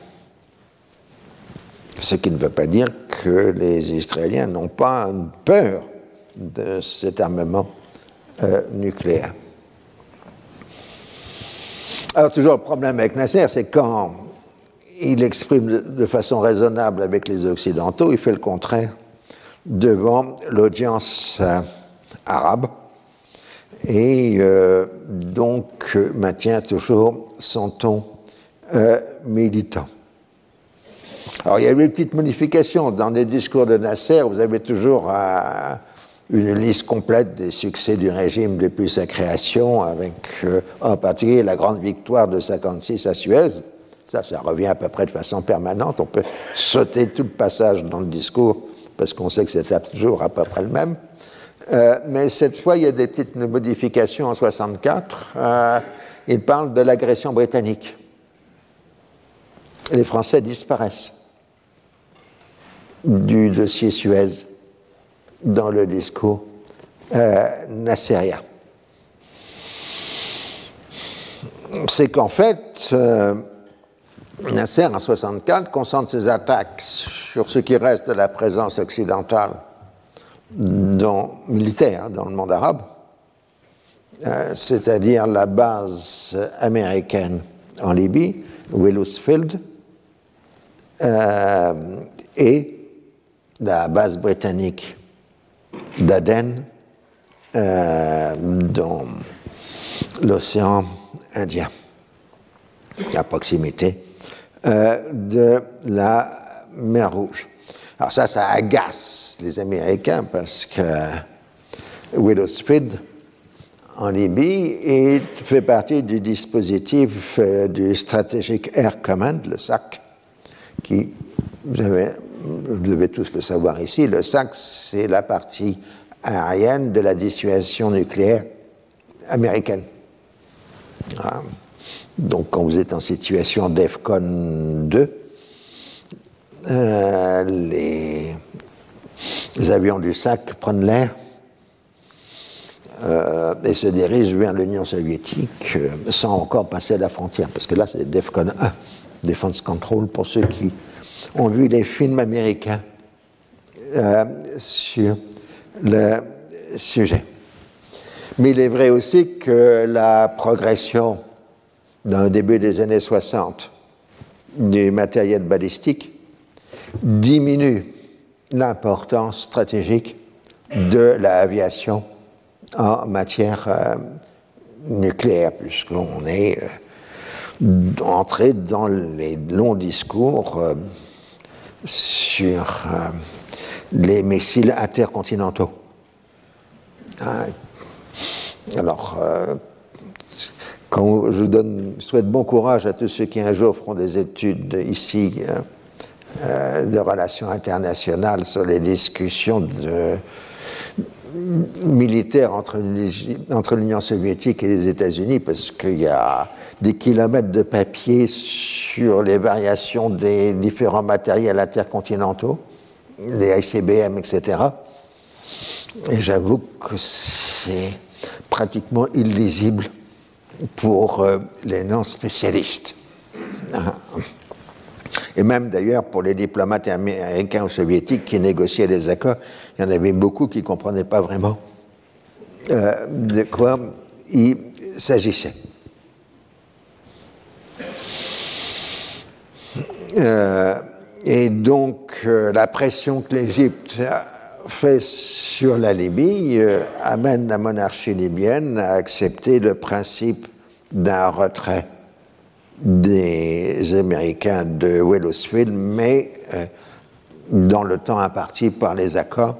Ce qui ne veut pas dire que les Israéliens n'ont pas peur de cet armement euh, nucléaire. Alors toujours le problème avec Nasser, c'est quand il exprime de, façon raisonnable avec les Occidentaux, il fait le contraire devant l'audience euh, arabe et euh, donc maintient toujours son ton militant. Alors il y a eu une petite modification dans les discours de Nasser, vous avez toujours une liste complète des succès du régime depuis sa création, avec euh, en particulier la grande victoire de 56 à Suez. Ça, ça revient à peu près de façon permanente. On peut sauter tout le passage dans le discours parce qu'on sait que c'est toujours à peu près le même. Euh, mais cette fois, il y a des petites modifications en 64. Euh, il parle de l'agression britannique. Les Français disparaissent du dossier Suez dans le discours euh, nasserien. C'est qu'en fait, euh, Nasser, en 64, concentre ses attaques sur ce qui reste de la présence occidentale militaire dans le monde arabe, euh, c'est-à-dire la base américaine en Libye, Willows-Field, et la base britannique d'Aden euh, dans l'océan Indien, à proximité euh, de la mer Rouge. Alors ça, ça agace les Américains parce que Widowsfield en Libye fait partie du dispositif euh, du Strategic Air Command, le SAC, qui, vous devez tous le savoir ici, le SAC, c'est la partie aérienne de la dissuasion nucléaire américaine. Donc, quand vous êtes en situation DEFCON 2, euh, les, avions du SAC prennent l'air euh, et se dirigent vers l'Union soviétique euh, sans encore passer la frontière, parce que là, c'est DEFCON 1, Defense Control, pour ceux qui ont vu les films américains euh, sur le sujet. Mais il est vrai aussi que la progression dans le début des années 60 du matériel balistique diminue l'importance stratégique de l'aviation en matière euh, nucléaire, puisqu'on est euh, entré dans les longs discours sur euh, les missiles intercontinentaux. Alors, euh, je donne, souhaite bon courage à tous ceux qui un jour feront des études ici euh, de relations internationales sur les discussions de, militaires entre, l'Union soviétique et les États-Unis, parce qu'il y a des kilomètres de papier sur les variations des différents matériels intercontinentaux, les ICBM, etc. Et j'avoue que c'est pratiquement illisible pour euh, les non-spécialistes. Et même d'ailleurs pour les diplomates américains ou soviétiques qui négociaient les accords, il y en avait beaucoup qui ne comprenaient pas vraiment euh, de quoi il s'agissait. Euh, et donc la pression que l'Égypte fait sur la Libye amène la monarchie libyenne à accepter le principe d'un retrait des Américains de Wellsville, mais euh, dans le temps imparti par les accords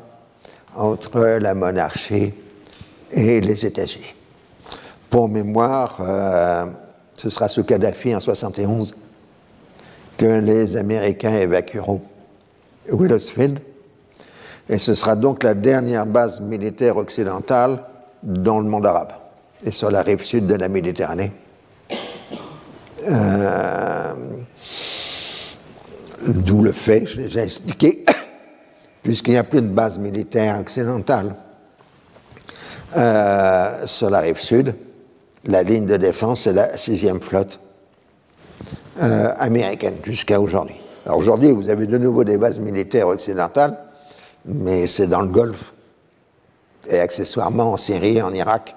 entre la monarchie et les États-Unis. Pour mémoire, euh, ce sera sous Kadhafi en 71 que les Américains évacueront Wellsville, et ce sera donc la dernière base militaire occidentale dans le monde arabe et sur la rive sud de la Méditerranée. Euh, d'où le fait, je l'ai déjà expliqué, puisqu'il n'y a plus de base militaire occidentale euh, sur la rive sud, la ligne de défense est la sixième flotte euh, américaine jusqu'à aujourd'hui. Alors aujourd'hui, vous avez de nouveau des bases militaires occidentales, mais c'est dans le Golfe et accessoirement en Syrie en Irak.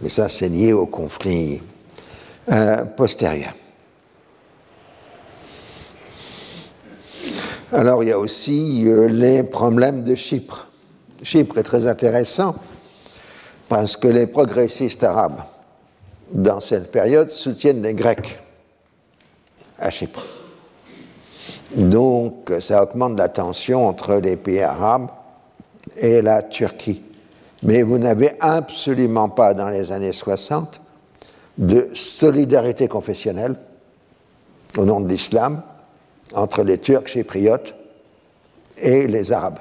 Mais ça, c'est lié au conflit euh, postérieur. Alors, il y a aussi euh, les problèmes de Chypre. Chypre est très intéressant parce que les progressistes arabes, dans cette période, soutiennent les Grecs à Chypre. Donc, ça augmente la tension entre les pays arabes et la Turquie. Mais vous n'avez absolument pas dans les années 60 de solidarité confessionnelle au nom de l'islam entre les Turcs chypriotes et les Arabes.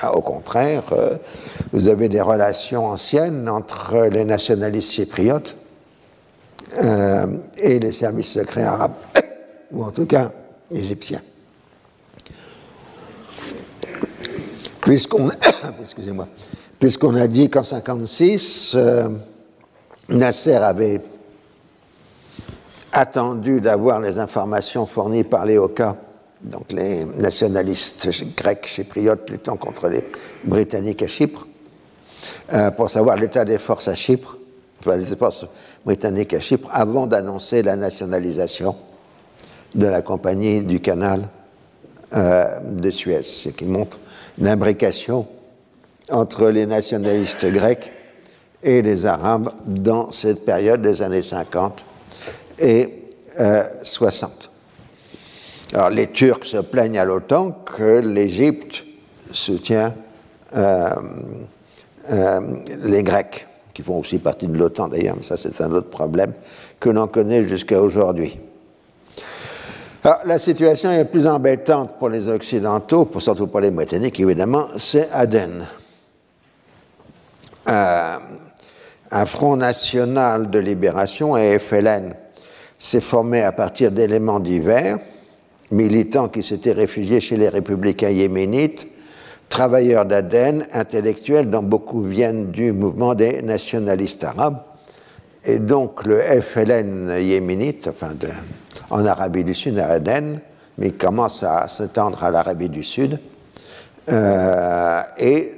Ah, au contraire, euh, vous avez des relations anciennes entre les nationalistes chypriotes euh, et les services secrets arabes, ou en tout cas égyptiens. Puisqu'on a dit qu'en 56, euh, Nasser avait attendu d'avoir les informations fournies par les Oka, donc les nationalistes grecs chypriotes luttant contre les Britanniques à Chypre, euh, pour savoir l'état des forces à Chypre, enfin les forces britanniques à Chypre, avant d'annoncer la nationalisation de la compagnie du canal euh, de Suez, ce qui montre l'imbrication entre les nationalistes grecs et les Arabes dans cette période des années 50 et 60. Euh, Alors les Turcs se plaignent à l'OTAN que l'Égypte soutient euh, euh, les Grecs, qui font aussi partie de l'OTAN d'ailleurs, mais ça c'est un autre problème que l'on connaît jusqu'à aujourd'hui. Alors, la situation est plus embêtante pour les Occidentaux, surtout pour les Britanniques évidemment, c'est Aden. Un Front national de libération, FLN, s'est formé à partir d'éléments divers, militants qui s'étaient réfugiés chez les républicains yéménites, travailleurs d'Aden, intellectuels dont beaucoup viennent du mouvement des nationalistes arabes. Et donc le FLN yéménite, enfin en Arabie du Sud, à Aden, mais commence à s'étendre à l'Arabie du Sud, euh, est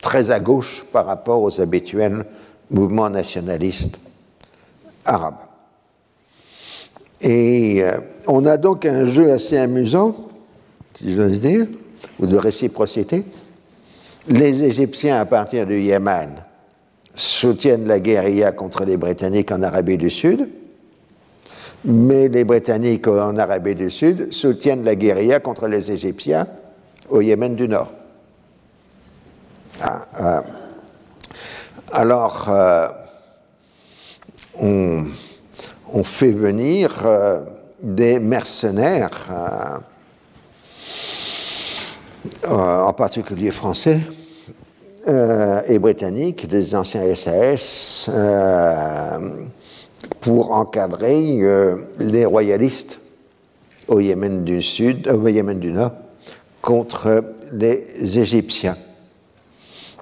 très à gauche par rapport aux habituels mouvement nationaliste arabe. Et euh, on a donc un jeu assez amusant, si je dire, ou de réciprocité. Les Égyptiens, à partir du Yémen, soutiennent la guérilla contre les Britanniques en Arabie du Sud, mais les Britanniques en Arabie du Sud soutiennent la guérilla contre les Égyptiens au Yémen du Nord. Ah, ah. Alors, euh, on, fait venir des mercenaires, en particulier français, euh, et britanniques, des anciens SAS, euh, pour encadrer euh, les royalistes au Yémen du Sud, au Yémen du Nord, contre les Égyptiens.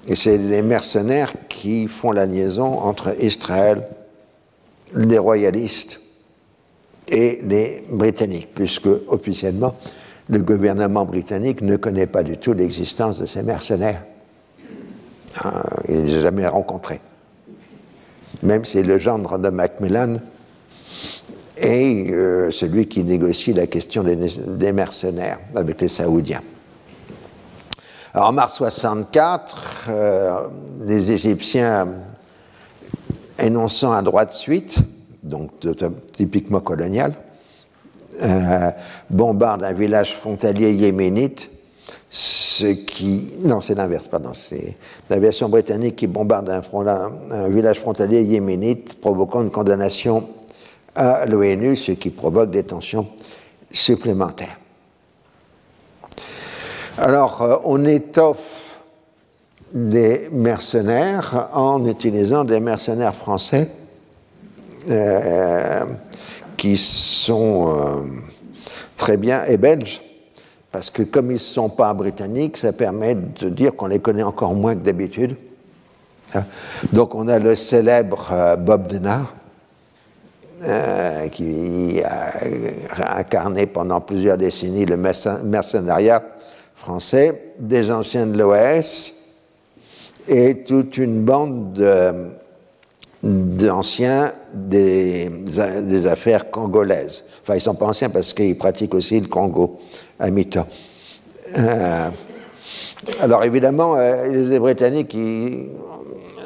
Et c'est les mercenaires qui font la liaison entre Israël, les royalistes et les Britanniques, puisque officiellement, le gouvernement britannique ne connaît pas du tout l'existence de ces mercenaires. Ah, il ne les a jamais rencontrés. Même si le gendre de Macmillan est euh, celui qui négocie la question des, mercenaires avec les Saoudiens. En mars 64, euh, les Égyptiens énonçant un droit de suite, donc typiquement colonial, euh, bombardent un village frontalier yéménite ce qui. Non, c'est l'inverse, pardon. C'est l'aviation britannique qui bombarde un, village frontalier yéménite, provoquant une condamnation à l'ONU, ce qui provoque des tensions supplémentaires. Alors, euh, on étoffe des mercenaires en utilisant des mercenaires français euh, qui sont euh, très bien, et belges, parce que comme ils ne sont pas britanniques, ça permet de dire qu'on les connaît encore moins que d'habitude. Hein. Donc on a le célèbre Bob Denard, qui a incarné pendant plusieurs décennies le mercenariat français, des anciens de l'OS et toute une bande d'anciens des, affaires congolaises. Enfin, ils ne sont pas anciens parce qu'ils pratiquent aussi le Congo à mi-temps. Euh, alors évidemment, euh, les Britanniques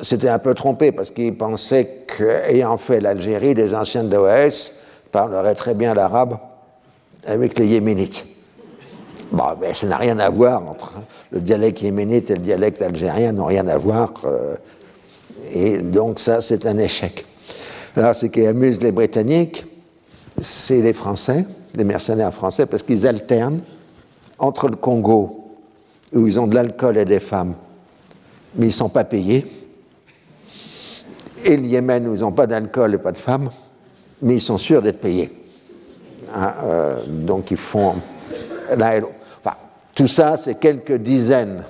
s'étaient un peu trompés parce qu'ils pensaient qu'ayant fait l'Algérie, les anciens de l'OAS parleraient très bien l'arabe avec les Yéménites. Bon, mais ça n'a rien à voir entre le dialecte yéménite et le dialecte algérien, n'ont rien à voir. Euh, et donc ça, c'est un échec. Alors ce qui amuse les Britanniques, c'est les Français des mercenaires français parce qu'ils alternent entre le Congo, où ils ont de l'alcool et des femmes, mais ils ne sont pas payés, et le Yémen, où ils n'ont pas d'alcool et pas de femmes, mais ils sont sûrs d'être payés. Hein, euh, donc ils font Tout ça, c'est quelques dizaines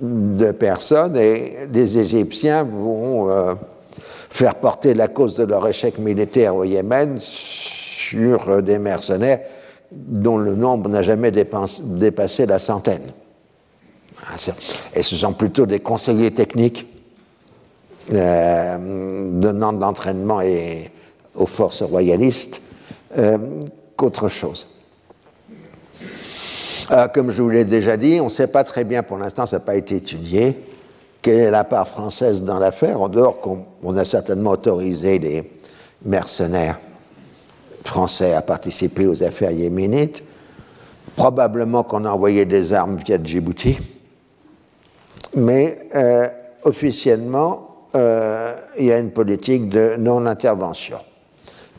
de personnes, et les Égyptiens vont euh, faire porter la cause de leur échec militaire au Yémen sur euh, des mercenaires dont le nombre n'a jamais dépassé la centaine. Ah, et ce sont plutôt des conseillers techniques euh, donnant de l'entraînement aux forces royalistes qu'autre chose. Comme je vous l'ai déjà dit, on ne sait pas très bien, pour l'instant, ça n'a pas été étudié, quelle est la part française dans l'affaire, en dehors qu'on a certainement autorisé les mercenaires français à participer aux affaires yéménites. Probablement qu'on a envoyé des armes via Djibouti. Mais euh, officiellement, euh, il y a une politique de non-intervention.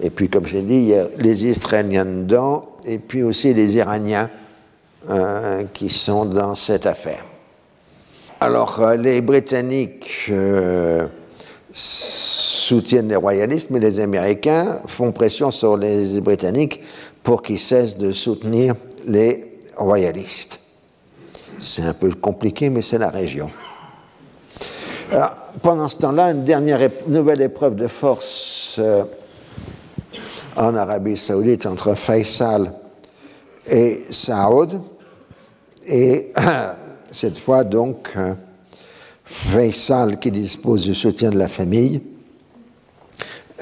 Et puis, comme j'ai dit, il y a les Israéliens dedans, et puis aussi les Iraniens euh, qui sont dans cette affaire. Alors, les Britanniques soutiennent les royalistes, mais les Américains font pression sur les Britanniques pour qu'ils cessent de soutenir les royalistes. C'est un peu compliqué, mais c'est la région. Pendant ce temps-là, une dernière nouvelle épreuve de force euh, en Arabie saoudite entre Faisal et Saoud. Et cette fois, donc, euh, Faisal qui dispose du soutien de la famille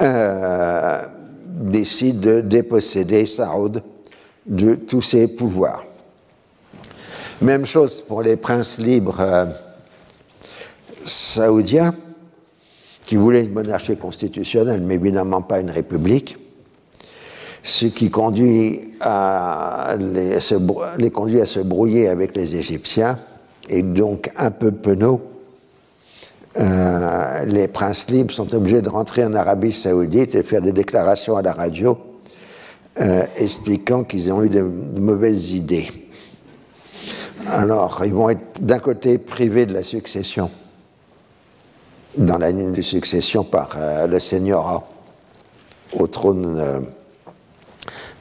euh, décide de déposséder Saoud de tous ses pouvoirs. Même chose pour les princes libres euh, saoudiens qui voulaient une monarchie constitutionnelle, mais évidemment pas une république, ce qui conduit à les, les conduit à se brouiller avec les Égyptiens et donc un peu penaud les princes libres sont obligés de rentrer en Arabie saoudite et faire des déclarations à la radio expliquant qu'ils ont eu de mauvaises idées. Alors, ils vont être d'un côté privés de la succession, dans la ligne de succession par euh, le seigneur au trône euh,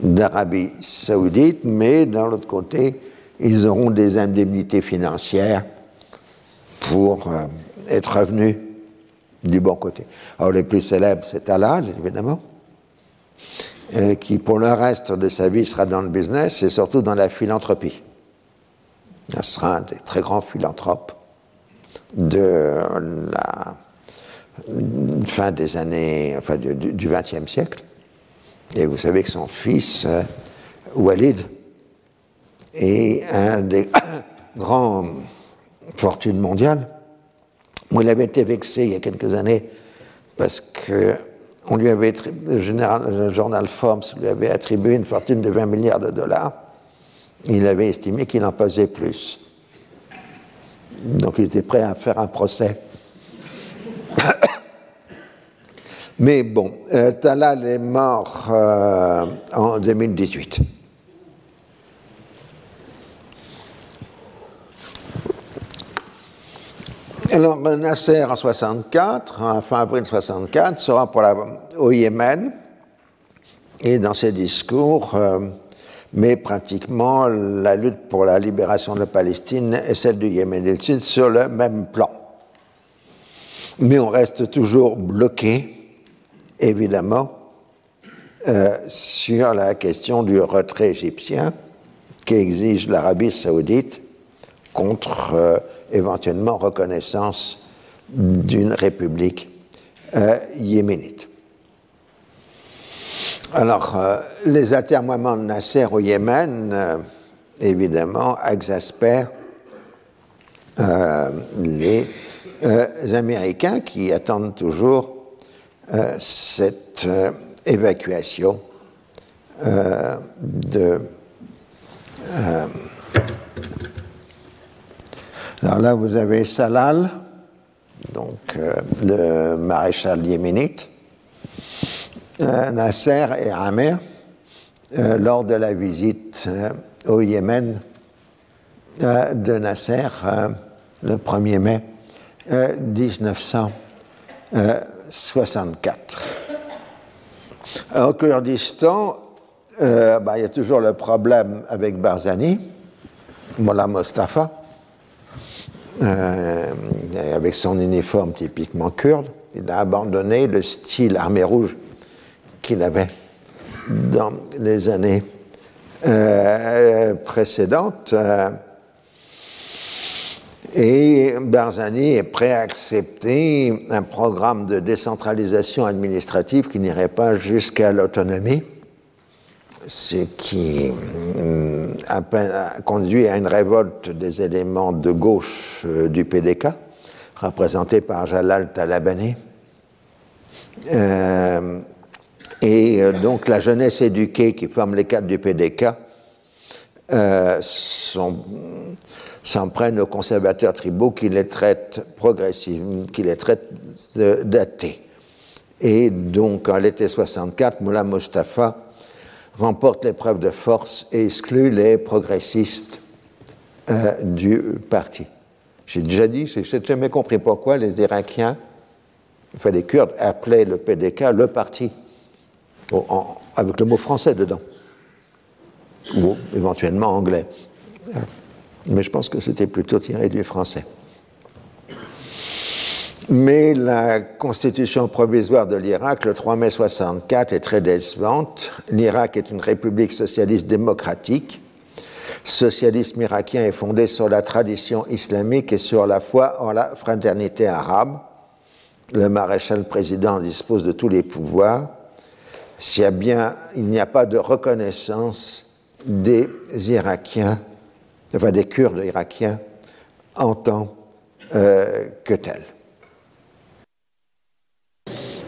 d'Arabie saoudite, mais d'un autre côté, ils auront des indemnités financières pour euh, être revenus du bon côté. Alors, les plus célèbres, c'est Talal, évidemment, qui pour le reste de sa vie sera dans le business et surtout dans la philanthropie. Ce sera un des très grands philanthropes de la fin des années, enfin du XXe siècle. Et vous savez que son fils, euh, Walid, est un des grands fortunes mondiales. Moi, il avait été vexé il y a quelques années parce que on lui avait, le, le journal Forbes lui avait attribué une fortune de 20 milliards de dollars il avait estimé qu'il en pesait plus. Donc il était prêt à faire un procès. Mais bon, euh, Talal est mort euh, en 2018. Alors Nasser en 64, fin avril 64, sera pour la, au Yémen et dans ses discours euh, mais pratiquement la lutte pour la libération de la Palestine et celle du Yémen du Sud sur le même plan. Mais on reste toujours bloqué, évidemment, euh, sur la question du retrait égyptien qu'exige l'Arabie saoudite contre euh, éventuellement reconnaissance d'une république euh, yéménite. Alors, les atermoiements de Nasser au Yémen, évidemment, exaspèrent les Américains qui attendent toujours cette évacuation de. alors là, vous avez Salal, donc le maréchal yéménite, euh, Nasser et euh, lors de la visite euh, au Yémen de Nasser le 1er mai 1964. Au Kurdistan, bah, il y a toujours le problème avec Barzani, Mollah Mustafa, avec son uniforme typiquement kurde. Il a abandonné le style armée rouge qu'il avait dans les années euh, précédentes. Euh, et Barzani est prêt à accepter un programme de décentralisation administrative qui n'irait pas jusqu'à l'autonomie, ce qui euh, a, conduit à une révolte des éléments de gauche du PDK, représenté par Jalal Talabani. Et euh, donc la jeunesse éduquée qui forme les cadres du PDK euh, s'en prennent aux conservateurs tribaux qui les traitent progressivement, qui les traitent datés. Et donc en l'été 64, Moulin Mustafa remporte l'épreuve de force et exclut les progressistes euh, du parti. J'ai déjà dit, je n'ai jamais compris pourquoi les Irakiens, enfin les Kurdes, appelaient le PDK le parti avec le mot français dedans, ou éventuellement anglais. Mais je pense que c'était plutôt tiré du français. Mais la constitution provisoire de l'Irak, le 3 mai 64, est très décevante. L'Irak est une république socialiste démocratique. Socialisme irakien est fondé sur la tradition islamique et sur la foi en la fraternité arabe. Le maréchal président dispose de tous les pouvoirs s'il il n'y a pas de reconnaissance des Irakiens, enfin des Kurdes irakiens en tant euh, que tels.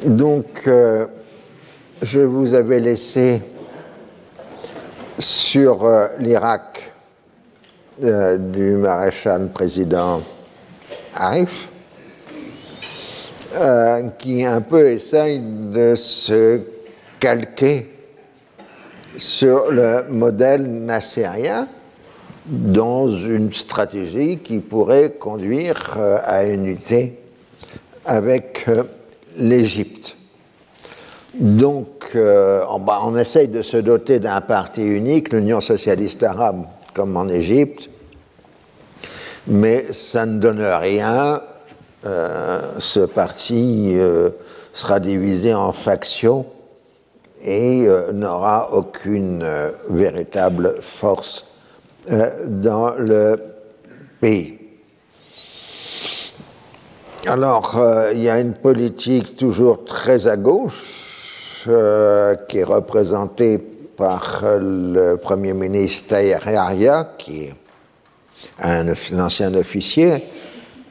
Donc, euh, je vous avais laissé sur euh, l'Irak du maréchal président Arif. euh, qui un peu essaye de se calquer sur le modèle nassérien dans une stratégie qui pourrait conduire euh, à une unité avec euh, l'Égypte. Donc, on, essaye de se doter d'un parti unique, l'Union socialiste arabe, comme en Égypte, mais ça ne donne rien. ce parti sera divisé en factions et euh, n'aura aucune euh, véritable force euh, dans le pays. Alors, il y a une politique toujours très à gauche qui est représentée par le Premier ministre Taher qui est un, ancien officier,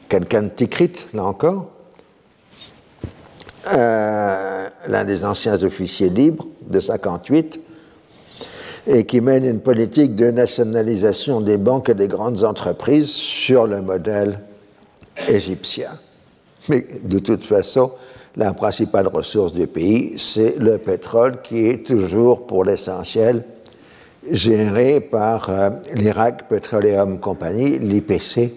quelqu'un de Tikrit, là encore, euh, l'un des anciens officiers libres de 58, et qui mène une politique de nationalisation des banques et des grandes entreprises sur le modèle égyptien. Mais de toute façon, la principale ressource du pays, c'est le pétrole qui est toujours pour l'essentiel géré par euh, l'Iraq Petroleum Company, l'IPC,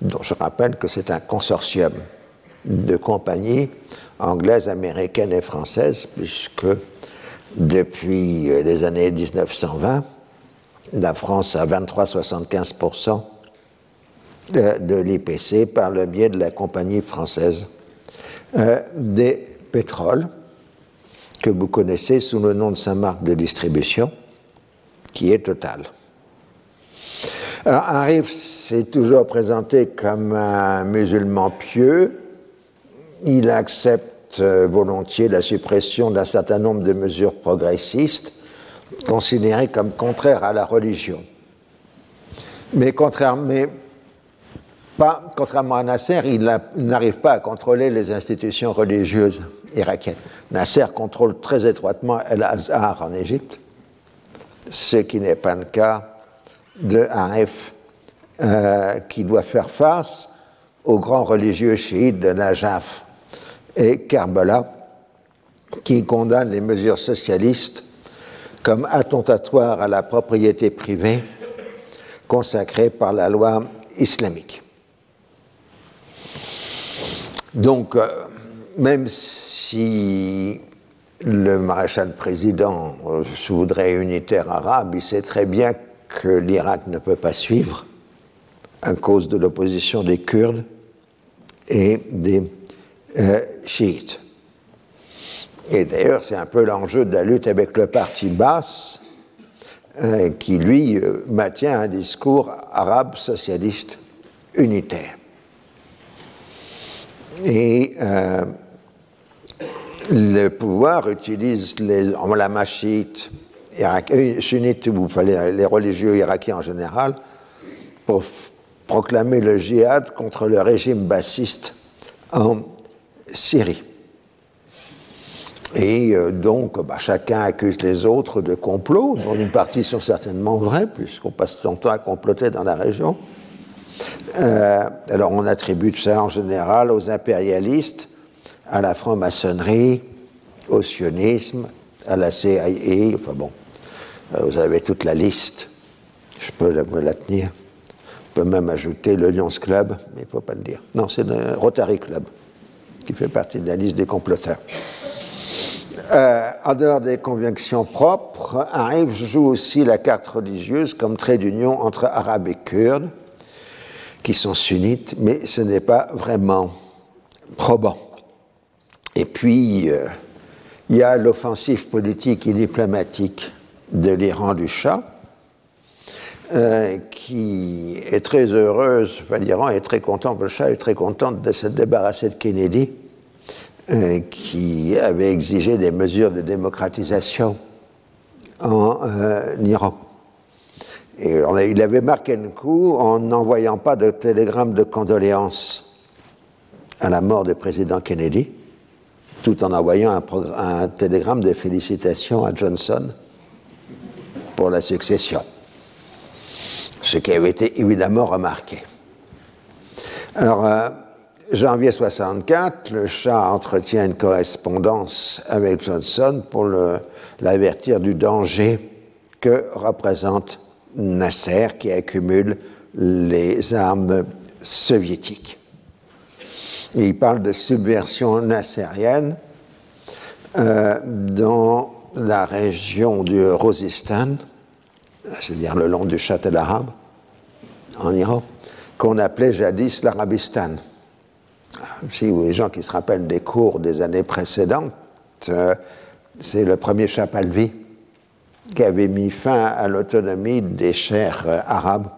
dont je rappelle que c'est un consortium de compagnies anglaise, américaine et française, puisque depuis euh, les années 1920, la France a 23-75% de, l'IPC par le biais de la compagnie française euh, des pétroles, que vous connaissez sous le nom de sa marque de distribution, qui est Total. Alors, Arif s'est toujours présenté comme un musulman pieux, il accepte volontiers la suppression d'un certain nombre de mesures progressistes considérées comme contraires à la religion. Mais, contrairement à Nasser, il n'arrive pas à contrôler les institutions religieuses irakiennes. Nasser contrôle très étroitement El-Azhar en Égypte, ce qui n'est pas le cas de Arif, euh, qui doit faire face aux grands religieux chiites de Najaf et Karbala, qui condamne les mesures socialistes comme attentatoires à la propriété privée consacrée par la loi islamique. Donc, euh, même si le maréchal président euh, se voudrait unitaire arabe, il sait très bien que l'Irak ne peut pas suivre à cause de l'opposition des Kurdes et des euh, chiite. Et d'ailleurs, c'est un peu l'enjeu de la lutte avec le parti basse, euh, qui lui euh, maintient un discours arabe socialiste unitaire. Et le pouvoir utilise les, la machite sunnite, vous fallait les religieux irakiens en général, pour proclamer le djihad contre le régime bassiste en Syrie. Et euh, donc, bah, chacun accuse les autres de complot, dont une partie sont certainement vraies, puisqu'on passe son temps à comploter dans la région. Euh, alors, on attribue ça en général aux impérialistes, à la franc-maçonnerie, au sionisme, à la CIA. Enfin bon, euh, vous avez toute la liste. Je peux la, la tenir. On peut même ajouter le Lions Club, mais il ne faut pas le dire. Non, c'est le Rotary Club qui fait partie de la liste des comploteurs. Euh, en dehors des convictions propres, arrive joue aussi la carte religieuse comme trait d'union entre Arabes et Kurdes, qui sont sunnites, mais ce n'est pas vraiment probant. Et puis, euh, il y a l'offensive politique et diplomatique de l'Iran du Shah, euh, qui est très heureuse, enfin l'Iran est très content, le Shah est très content de se débarrasser de Kennedy, euh, qui avait exigé des mesures de démocratisation en euh, Iran. Et il avait marqué un coup en n'envoyant pas de télégramme de condoléances à la mort du président Kennedy, tout en envoyant un télégramme de félicitations à Johnson pour la succession ce qui avait été évidemment remarqué. Alors, euh, janvier 64, le Shah entretient une correspondance avec Johnson pour l'avertir du danger que représente Nasser qui accumule les armes soviétiques. il parle de subversion nassérienne euh, dans la région du Rosistan, c'est-à-dire le long du châtel arabe, en Iran, qu'on appelait jadis l'Arabistan. Si les gens qui se rappellent des cours des années précédentes, euh, c'est le premier Chapalvi qui avait mis fin à l'autonomie des chers euh, arabes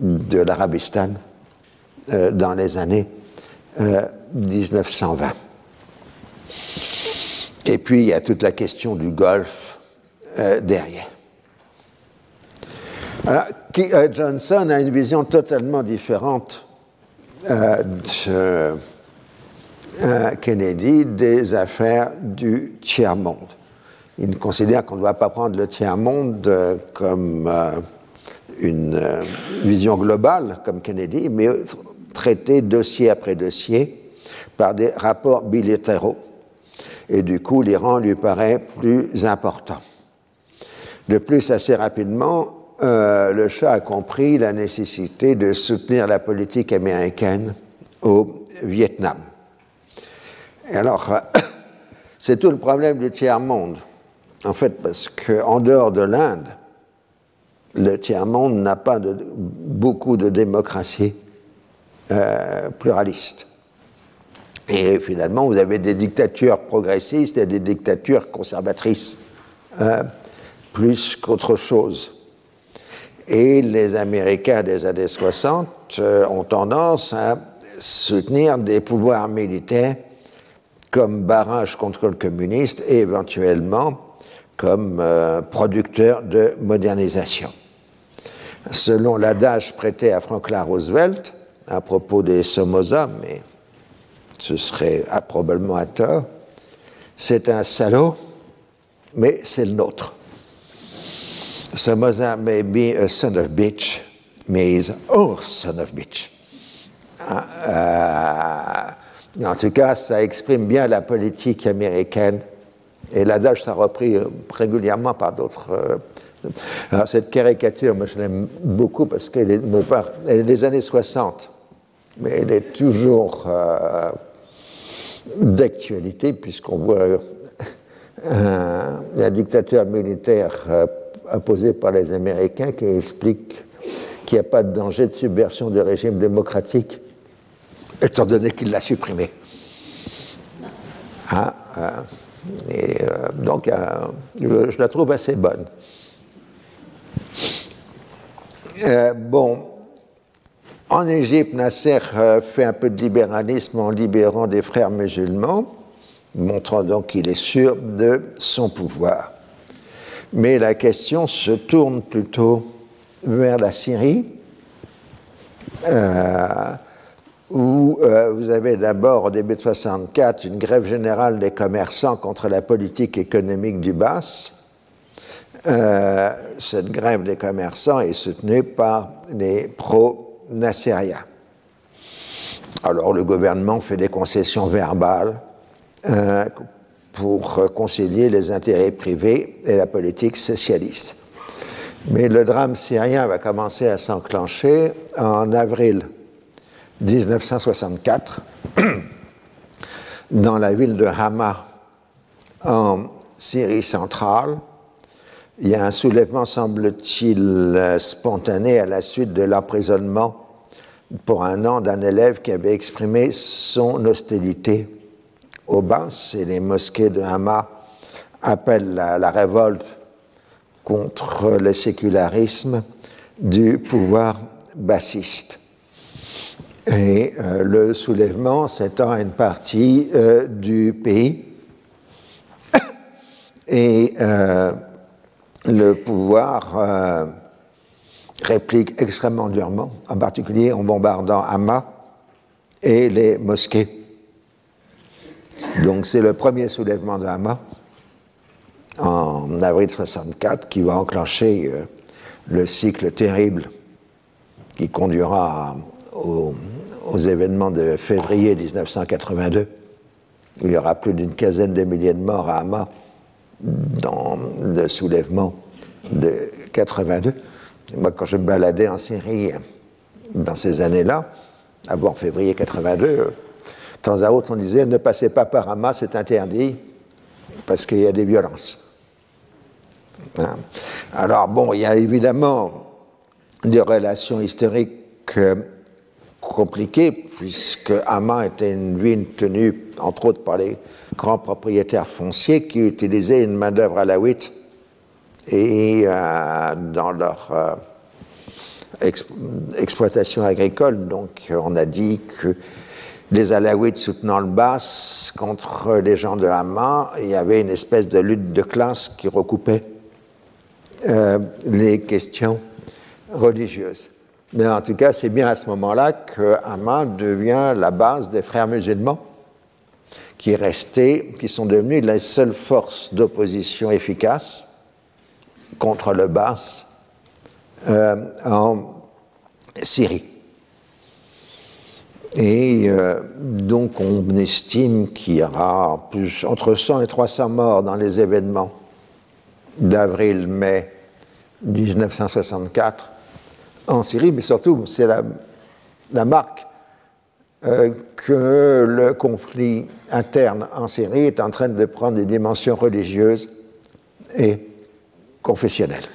de l'Arabistan euh, dans les années 1920. Et puis il y a toute la question du Golfe derrière. Johnson a une vision totalement différente de Kennedy des affaires du tiers-monde. Il considère qu'on ne doit pas prendre le tiers-monde euh, comme euh, une euh, vision globale, comme Kennedy, mais traiter dossier après dossier par des rapports bilatéraux. Et du coup, l'Iran lui paraît plus important. De plus, assez rapidement, le Shah a compris la nécessité de soutenir la politique américaine au Vietnam. Et alors, c'est tout le problème du tiers-monde. En fait, parce qu'en dehors de l'Inde, le tiers-monde n'a pas beaucoup de démocratie euh, pluraliste. Et finalement, vous avez des dictatures progressistes et des dictatures conservatrices, euh, plus qu'autre chose. Et les Américains des années 60 euh, ont tendance à soutenir des pouvoirs militaires comme barrage contre le communiste et éventuellement comme euh, producteur de modernisation. Selon l'adage prêté à Franklin Roosevelt à propos des Somoza, mais ce serait probablement à tort, c'est un salaud, mais c'est le nôtre. Somoza may be a son of bitch, mais is our son of bitch. Ah, euh, en tout cas, ça exprime bien la politique américaine et l'adage sera repris euh, régulièrement par d'autres. Euh, alors cette caricature, moi je l'aime beaucoup parce qu'elle est, elle est des années 60, mais elle est toujours euh, d'actualité puisqu'on voit un, un, dictateur militaire imposé par les Américains qui explique qu'il n'y a pas de danger de subversion du régime démocratique étant donné qu'il l'a supprimé. Ah, et euh, donc, euh, je, la trouve assez bonne. Euh, bon, en Égypte, Nasser fait un peu de libéralisme en libérant des frères musulmans, montrant donc qu'il est sûr de son pouvoir. Mais la question se tourne plutôt vers la Syrie où euh, vous avez d'abord, au début de 64, une grève générale des commerçants contre la politique économique du BAS. Euh, cette grève des commerçants est soutenue par les pro-Nassériens. Alors le gouvernement fait des concessions verbales euh, pour concilier les intérêts privés et la politique socialiste. Mais le drame syrien va commencer à s'enclencher en avril 1964 dans la ville de Hama en Syrie centrale. Il y a un soulèvement, semble-t-il, spontané à la suite de l'emprisonnement pour un an d'un élève qui avait exprimé son hostilité au bas. Et les mosquées de Hama appellent la, la révolte contre le sécularisme du pouvoir bassiste. Et euh, le soulèvement s'étend à une partie euh, du pays. Et euh, le pouvoir réplique extrêmement durement, en particulier en bombardant Hama et les mosquées. Donc c'est le premier soulèvement de Hama en avril 64 qui va enclencher le cycle terrible qui conduira au aux événements de février 1982, où il y aura plus d'une quinzaine de milliers de morts à Hama dans le soulèvement de 82. Moi, quand je me baladais en Syrie dans ces années-là, avant février 82, de temps à autre, on disait ne passez pas par Hama, c'est interdit, parce qu'il y a des violences. Hein. Alors, bon, il y a évidemment des relations historiques euh, compliquées, puisque Hama était une ville tenue, entre autres, par les grands propriétaires fonciers qui utilisaient une main-d'œuvre à la huit et euh, dans leur euh, exploitation agricole. Donc, on a dit que les Alaouites soutenant le Bas contre les gens de Hama, il y avait une espèce de lutte de classe qui recoupait euh, les questions religieuses. Mais en tout cas, c'est bien à ce moment-là que Hama devient la base des frères musulmans qui restaient, qui sont devenus les seules forces d'opposition efficaces contre le Bas euh, en Syrie. Et euh, donc on estime qu'il y aura plus, entre 100 et 300 morts dans les événements d'avril-mai 1964 en Syrie, mais surtout c'est la, marque euh, que le conflit interne en Syrie est en train de prendre des dimensions religieuses et confessionnelles.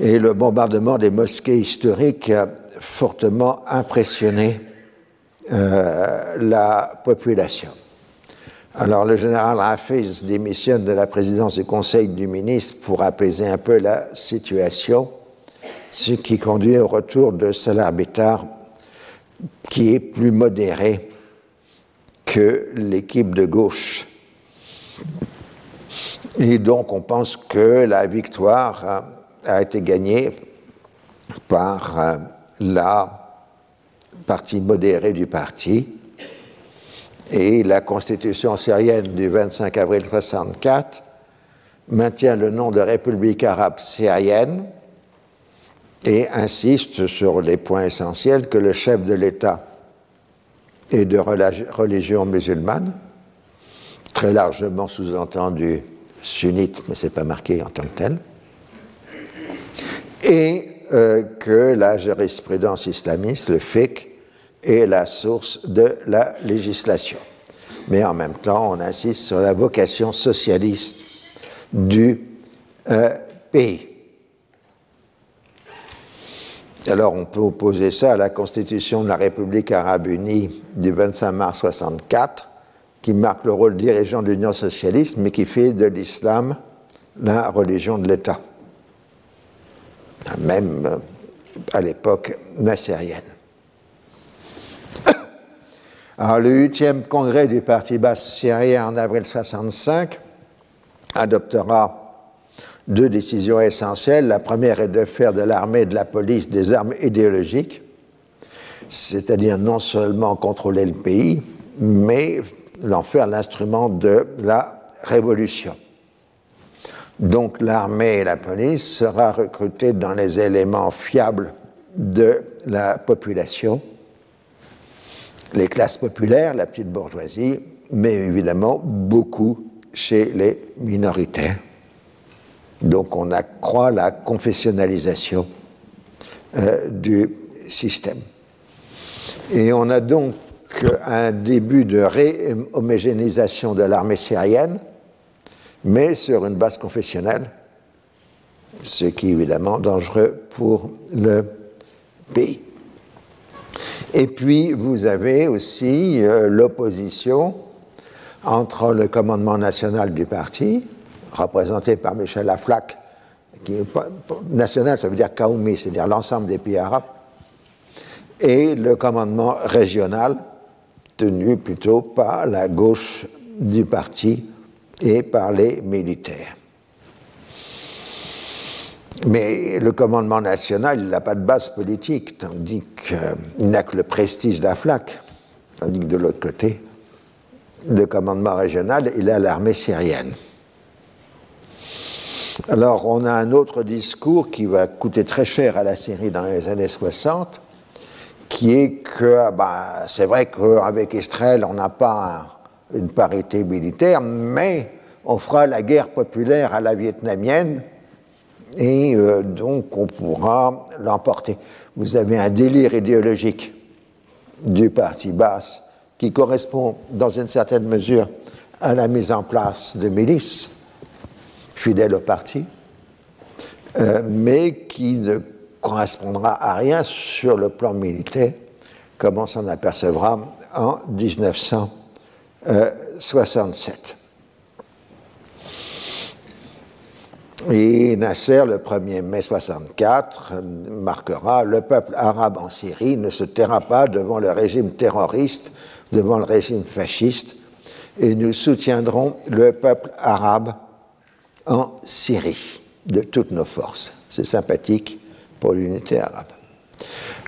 Et le bombardement des mosquées historiques a fortement impressionné euh, la population. Alors le général Hafiz démissionne de la présidence du Conseil du ministre pour apaiser un peu la situation, ce qui conduit au retour de Salah Bitar, qui est plus modéré que l'équipe de gauche. Et donc on pense que la victoire a été gagnée par euh, la partie modérée du parti et la constitution syrienne du 25 avril 1964 maintient le nom de République arabe syrienne et insiste sur les points essentiels que le chef de l'État est de religion musulmane, très largement sous-entendu sunnite, mais ce n'est pas marqué en tant que tel, et euh, que la jurisprudence islamiste, le fiqh, est la source de la législation. Mais en même temps, on insiste sur la vocation socialiste du euh, pays. Alors on peut opposer ça à la constitution de la République arabe unie du 25 mars 64, qui marque le rôle dirigeant de l'Union socialiste, mais qui fait de l'islam la religion de l'État, même euh, à l'époque nassérienne. Alors, le huitième congrès du Parti basse syrien en avril 65 adoptera deux décisions essentielles. La première est de faire de l'armée et de la police des armes idéologiques, c'est-à-dire non seulement contrôler le pays, mais l'en faire l'instrument de la révolution. Donc l'armée et la police sera recrutée dans les éléments fiables de la population les classes populaires, la petite bourgeoisie, mais évidemment beaucoup chez les minoritaires. Donc on accroît la confessionnalisation euh, du système. Et on a donc un début de réhomogénéisation de l'armée syrienne, mais sur une base confessionnelle, ce qui est évidemment dangereux pour le pays. Et puis, vous avez aussi euh, l'opposition entre le commandement national du parti, représenté par Michel Aflaq, qui est national, ça veut dire Kaoumi, c'est-à-dire l'ensemble des pays arabes, et le commandement régional, tenu plutôt par la gauche du parti et par les militaires. Mais le commandement national, n'a pas de base politique, tandis qu'il n'a que le prestige d'Aflac, tandis que de l'autre côté, le commandement régional, il a l'armée syrienne. Alors, on a un autre discours qui va coûter très cher à la Syrie dans les années 60, qui est que bah, c'est vrai qu'avec Israël, on n'a pas une parité militaire, mais on fera la guerre populaire à la vietnamienne et euh, donc on pourra l'emporter. Vous avez un délire idéologique du parti basse qui correspond dans une certaine mesure à la mise en place de milices fidèles au parti, euh, mais qui ne correspondra à rien sur le plan militaire, comme on s'en apercevra en 1967. Et Nasser, le 1er mai 64, marquera Le peuple arabe en Syrie ne se taira pas devant le régime terroriste, devant le régime fasciste, et nous soutiendrons le peuple arabe en Syrie de toutes nos forces. C'est sympathique pour l'unité arabe.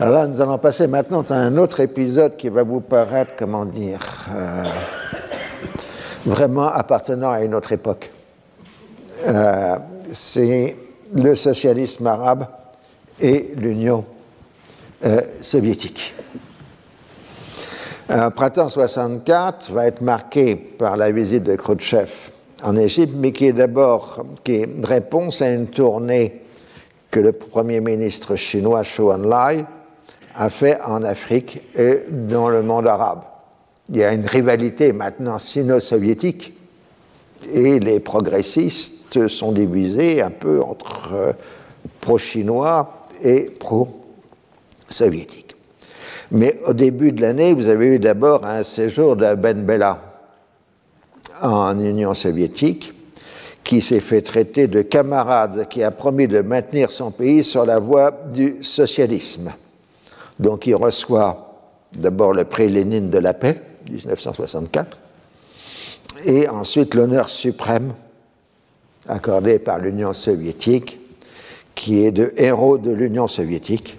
Alors là, nous allons passer maintenant à un autre épisode qui va vous paraître, comment dire, euh, vraiment appartenant à une autre époque. Euh, c'est le socialisme arabe et l'Union euh, soviétique. Un printemps 64 va être marqué par la visite de Khrouchtchev en Égypte, mais qui est d'abord qui réponse à une tournée que le Premier ministre chinois Zhou Enlai a fait en Afrique et dans le monde arabe. Il y a une rivalité maintenant sino-soviétique et les progressistes sont divisés un peu entre euh, pro-chinois et pro-soviétiques. Mais au début de l'année, vous avez eu d'abord un séjour de Ben Bella en Union soviétique, qui s'est fait traiter de camarade, qui a promis de maintenir son pays sur la voie du socialisme. Donc il reçoit d'abord le prix Lénine de la paix, 1964, et ensuite l'honneur suprême accordé par l'Union soviétique, qui est de héros de l'Union soviétique.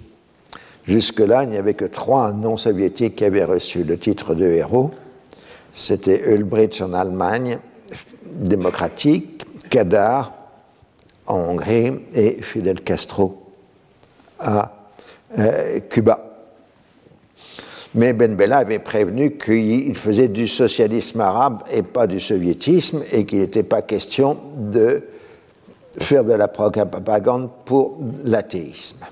Jusque-là, il n'y avait que trois non-soviétiques qui avaient reçu le titre de héros. C'était Ulbricht en Allemagne démocratique, Kadar en Hongrie et Fidel Castro à euh, Cuba. Mais Ben Bella avait prévenu qu'il faisait du socialisme arabe et pas du soviétisme et qu'il n'était pas question de faire de la propagande pour l'athéisme.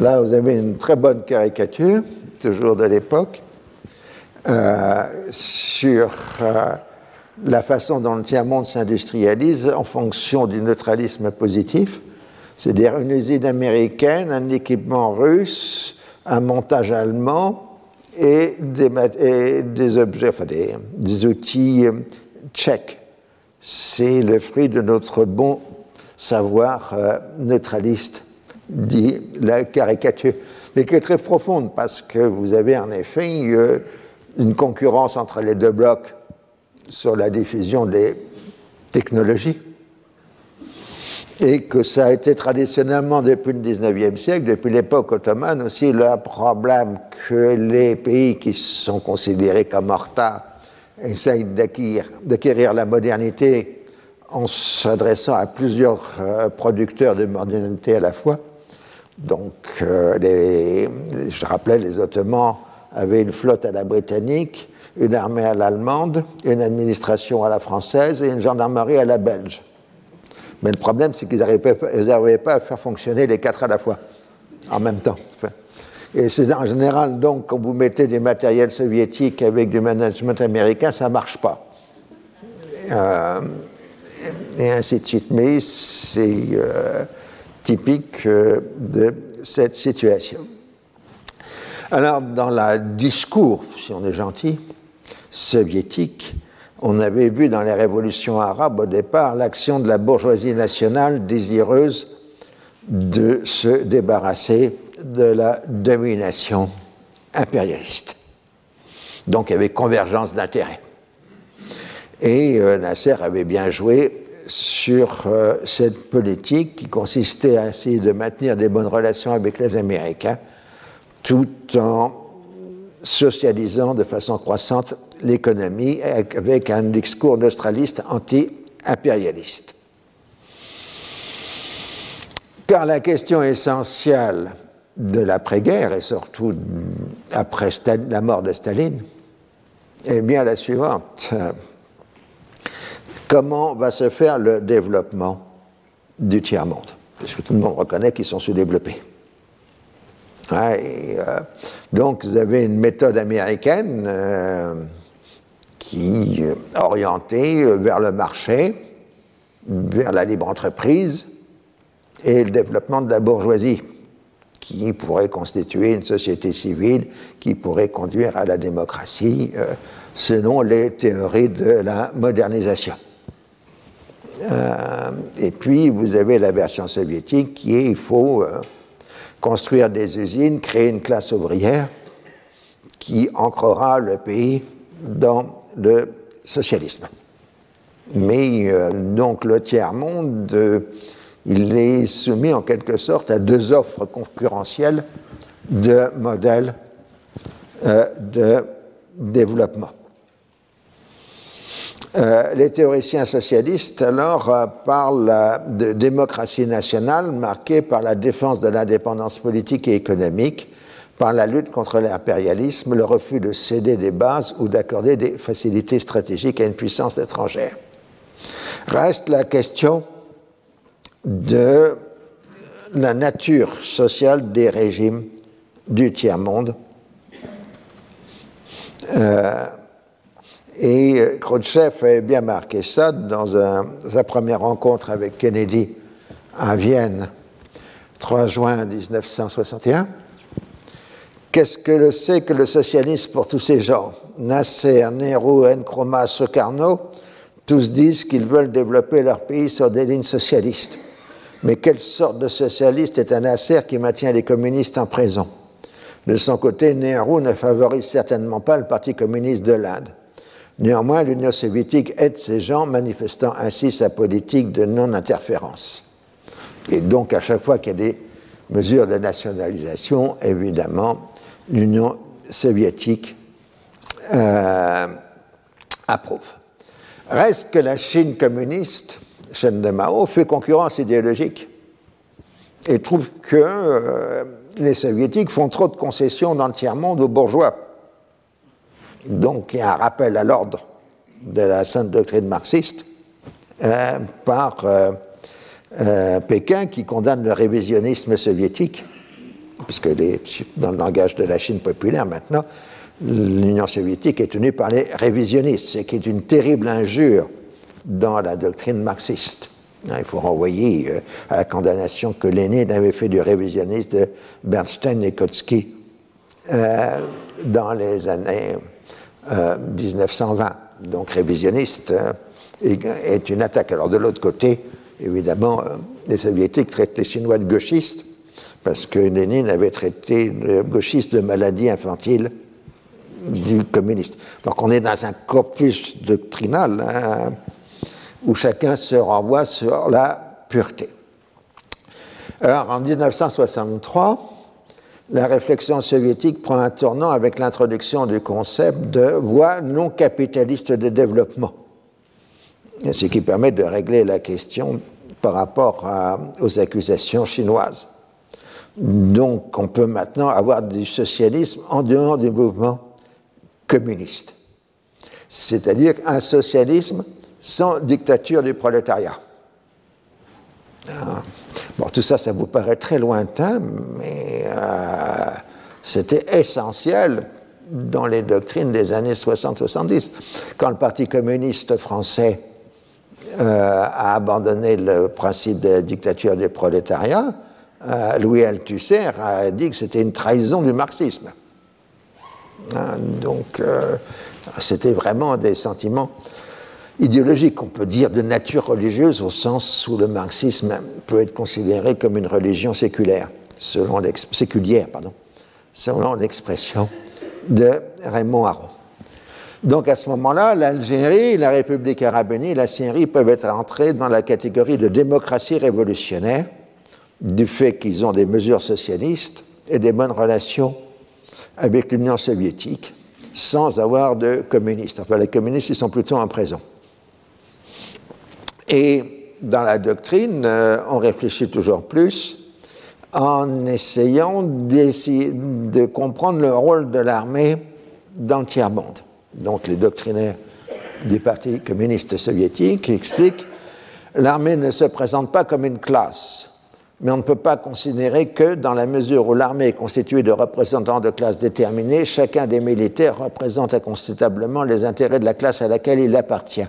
Là, vous avez une très bonne caricature, toujours de l'époque, euh, sur euh, la façon dont le tiers-monde s'industrialise en fonction du neutralisme positif c'est-à-dire une usine américaine, un équipement russe, un montage allemand et des, objets, enfin des, outils euh, tchèques. C'est le fruit de notre bon savoir euh, neutraliste, dit la caricature, mais qui est très profonde parce que vous avez en effet euh, une concurrence entre les deux blocs sur la diffusion des technologies et que ça a été traditionnellement depuis le 19e siècle, depuis l'époque ottomane aussi, le problème que les pays qui sont considérés comme en retard essayent d'acquérir la modernité en s'adressant à plusieurs euh, producteurs de modernité à la fois. Donc, euh, je rappelais, les Ottomans avaient une flotte à la britannique, une armée à l'allemande, une administration à la française et une gendarmerie à la belge. Mais le problème, c'est qu'ils n'arrivaient pas à faire fonctionner les quatre à la fois, en même temps. et c'est en général, donc, quand vous mettez des matériels soviétiques avec du management américain, ça ne marche pas. Euh, et ainsi de suite. Mais c'est euh, typique euh, de cette situation. Alors, dans le discours, si on est gentil, soviétique, on avait vu dans les révolutions arabes au départ l'action de la bourgeoisie nationale désireuse de se débarrasser de la domination impérialiste. Donc il y avait convergence d'intérêts. Et euh, Nasser avait bien joué sur euh, cette politique qui consistait à essayer de maintenir des bonnes relations avec les Américains tout en socialisant de façon croissante l'économie avec un discours neutraliste anti-impérialiste. Car la question essentielle de l'après-guerre et surtout après la mort de Staline est bien la suivante. Comment va se faire le développement du tiers-monde? Puisque tout le monde reconnaît qu'ils sont sous-développés. Euh, donc vous avez une méthode américaine euh, qui est orientée vers le marché, vers la libre entreprise et le développement de la bourgeoisie qui pourrait constituer une société civile qui pourrait conduire à la démocratie euh, selon les théories de la modernisation. Euh, et puis vous avez la version soviétique qui est il faut euh, construire des usines, créer une classe ouvrière qui ancrera le pays dans le socialisme. Mais donc le tiers-monde il est soumis en quelque sorte à deux offres concurrentielles de modèles euh, de développement. Euh, les théoriciens socialistes alors euh, parlent de démocratie nationale marquée par la défense de l'indépendance politique et économique, par la lutte contre l'impérialisme, le refus de céder des bases ou d'accorder des facilités stratégiques à une puissance étrangère. Reste la question de la nature sociale des régimes du tiers-monde. Euh, et Khrouchtchev avait bien marqué ça dans sa première rencontre avec Kennedy à Vienne, 3 juin 1961. Qu'est-ce que le c'est que le socialisme pour tous ces gens? Nasser, Nehru, Nkrumah, Sukarno, tous disent qu'ils veulent développer leur pays sur des lignes socialistes. Mais quelle sorte de socialiste est un Nasser qui maintient les communistes en prison? De son côté, Nehru ne favorise certainement pas le Parti communiste de l'Inde. Néanmoins, l'Union soviétique aide ces gens, manifestant ainsi sa politique de non-interférence. Et donc, à chaque fois qu'il y a des mesures de nationalisation, évidemment, l'Union soviétique euh, approuve. Reste que la Chine communiste Chen de Mao fait concurrence idéologique et trouve que euh, les soviétiques font trop de concessions dans le tiers-monde aux bourgeois. Donc il y a un rappel à l'ordre de la sainte doctrine marxiste euh, par Pékin qui condamne le révisionnisme soviétique, puisque dans le langage de la Chine populaire maintenant, l'Union soviétique est tenue par les révisionnistes, ce qui est une terrible injure dans la doctrine marxiste. Hein, il faut renvoyer euh, à la condamnation que Lénine avait fait du révisionnisme de Bernstein et Kautsky euh, dans les années 1920. Euh, Donc révisionniste est une attaque. Alors de l'autre côté, évidemment, les soviétiques traitent les Chinois de gauchistes parce que Lénine avait traité le gauchiste de maladie infantile du communiste. Donc on est dans un corpus doctrinal hein, où chacun se renvoie sur la pureté. Alors, en 1963, la réflexion soviétique prend un tournant avec l'introduction du concept de voie non capitaliste de développement, ce qui permet de régler la question par rapport aux accusations chinoises. Donc, on peut maintenant avoir du socialisme en dehors du mouvement communiste, c'est-à-dire un socialisme sans dictature du prolétariat. Ah. Bon, tout ça, ça vous paraît très lointain, mais euh, c'était essentiel dans les doctrines des années 60-70. Quand le Parti communiste français euh, a abandonné le principe de dictature du prolétariat, euh, Louis Althusser a dit que c'était une trahison du marxisme. Ah, donc, c'était vraiment des sentiments idéologique, on peut dire de nature religieuse au sens où le marxisme peut être considéré comme une religion séculaire, selon séculière, pardon, selon l'expression de Raymond Aron. Donc à ce moment-là, l'Algérie, la République arabe unie la Syrie peuvent être entrées dans la catégorie de démocratie révolutionnaire du fait qu'ils ont des mesures socialistes et des bonnes relations avec l'Union soviétique sans avoir de communistes. Enfin, les communistes, ils sont plutôt en prison. Et dans la doctrine, euh, on réfléchit toujours plus en essayant de comprendre le rôle de l'armée dans le tiers-monde. Donc les doctrinaires du Parti communiste soviétique expliquent l'armée ne se présente pas comme une classe, mais on ne peut pas considérer que dans la mesure où l'armée est constituée de représentants de classes déterminées, chacun des militaires représente incontestablement les intérêts de la classe à laquelle il appartient.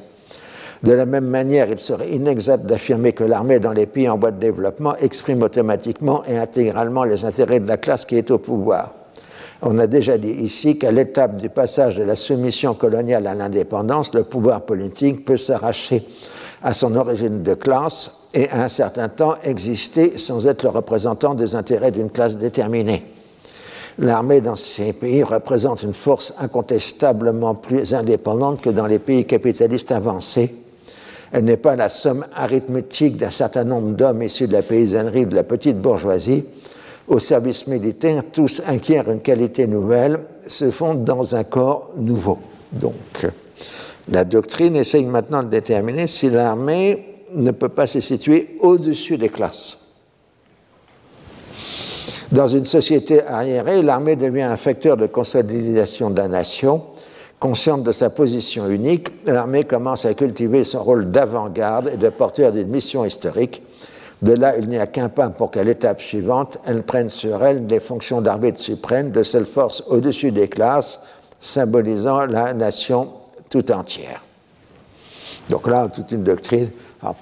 De la même manière, il serait inexact d'affirmer que l'armée dans les pays en voie de développement exprime automatiquement et intégralement les intérêts de la classe qui est au pouvoir. On a déjà dit ici qu'à l'étape du passage de la soumission coloniale à l'indépendance, le pouvoir politique peut s'arracher à son origine de classe et à un certain temps exister sans être le représentant des intérêts d'une classe déterminée. L'armée dans ces pays représente une force incontestablement plus indépendante que dans les pays capitalistes avancés. Elle n'est pas la somme arithmétique d'un certain nombre d'hommes issus de la paysannerie de la petite bourgeoisie, au service militaire, tous acquièrent une qualité nouvelle, se fondent dans un corps nouveau. Donc, la doctrine essaye maintenant de déterminer si l'armée ne peut pas se situer au-dessus des classes. Dans une société arriérée, l'armée devient un facteur de consolidation de la nation. Consciente de sa position unique, l'armée commence à cultiver son rôle d'avant-garde et de porteur d'une mission historique de là, il n'y a qu'un pas pour qu'à l'étape suivante, elle prenne sur elle des fonctions d'arbitre suprême, de seule force au-dessus des classes, symbolisant la nation tout entière. Donc là, toute une doctrine.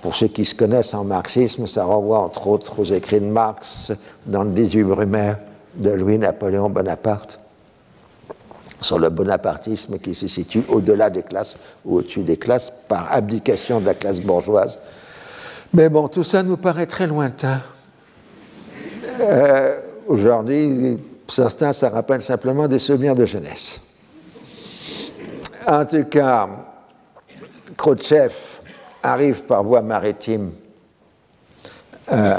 pour ceux qui se connaissent en marxisme, ça renvoie entre autres aux écrits de Marx dans le 18 Brumaire de Louis-Napoléon Bonaparte sur le bonapartisme qui se situe au-delà des classes ou au-dessus des classes par abdication de la classe bourgeoise mais bon, tout ça nous paraît très lointain. Euh, Aujourd'hui, certains, ça rappelle simplement des souvenirs de jeunesse. En tout cas, Khrouchtchev arrive par voie maritime euh,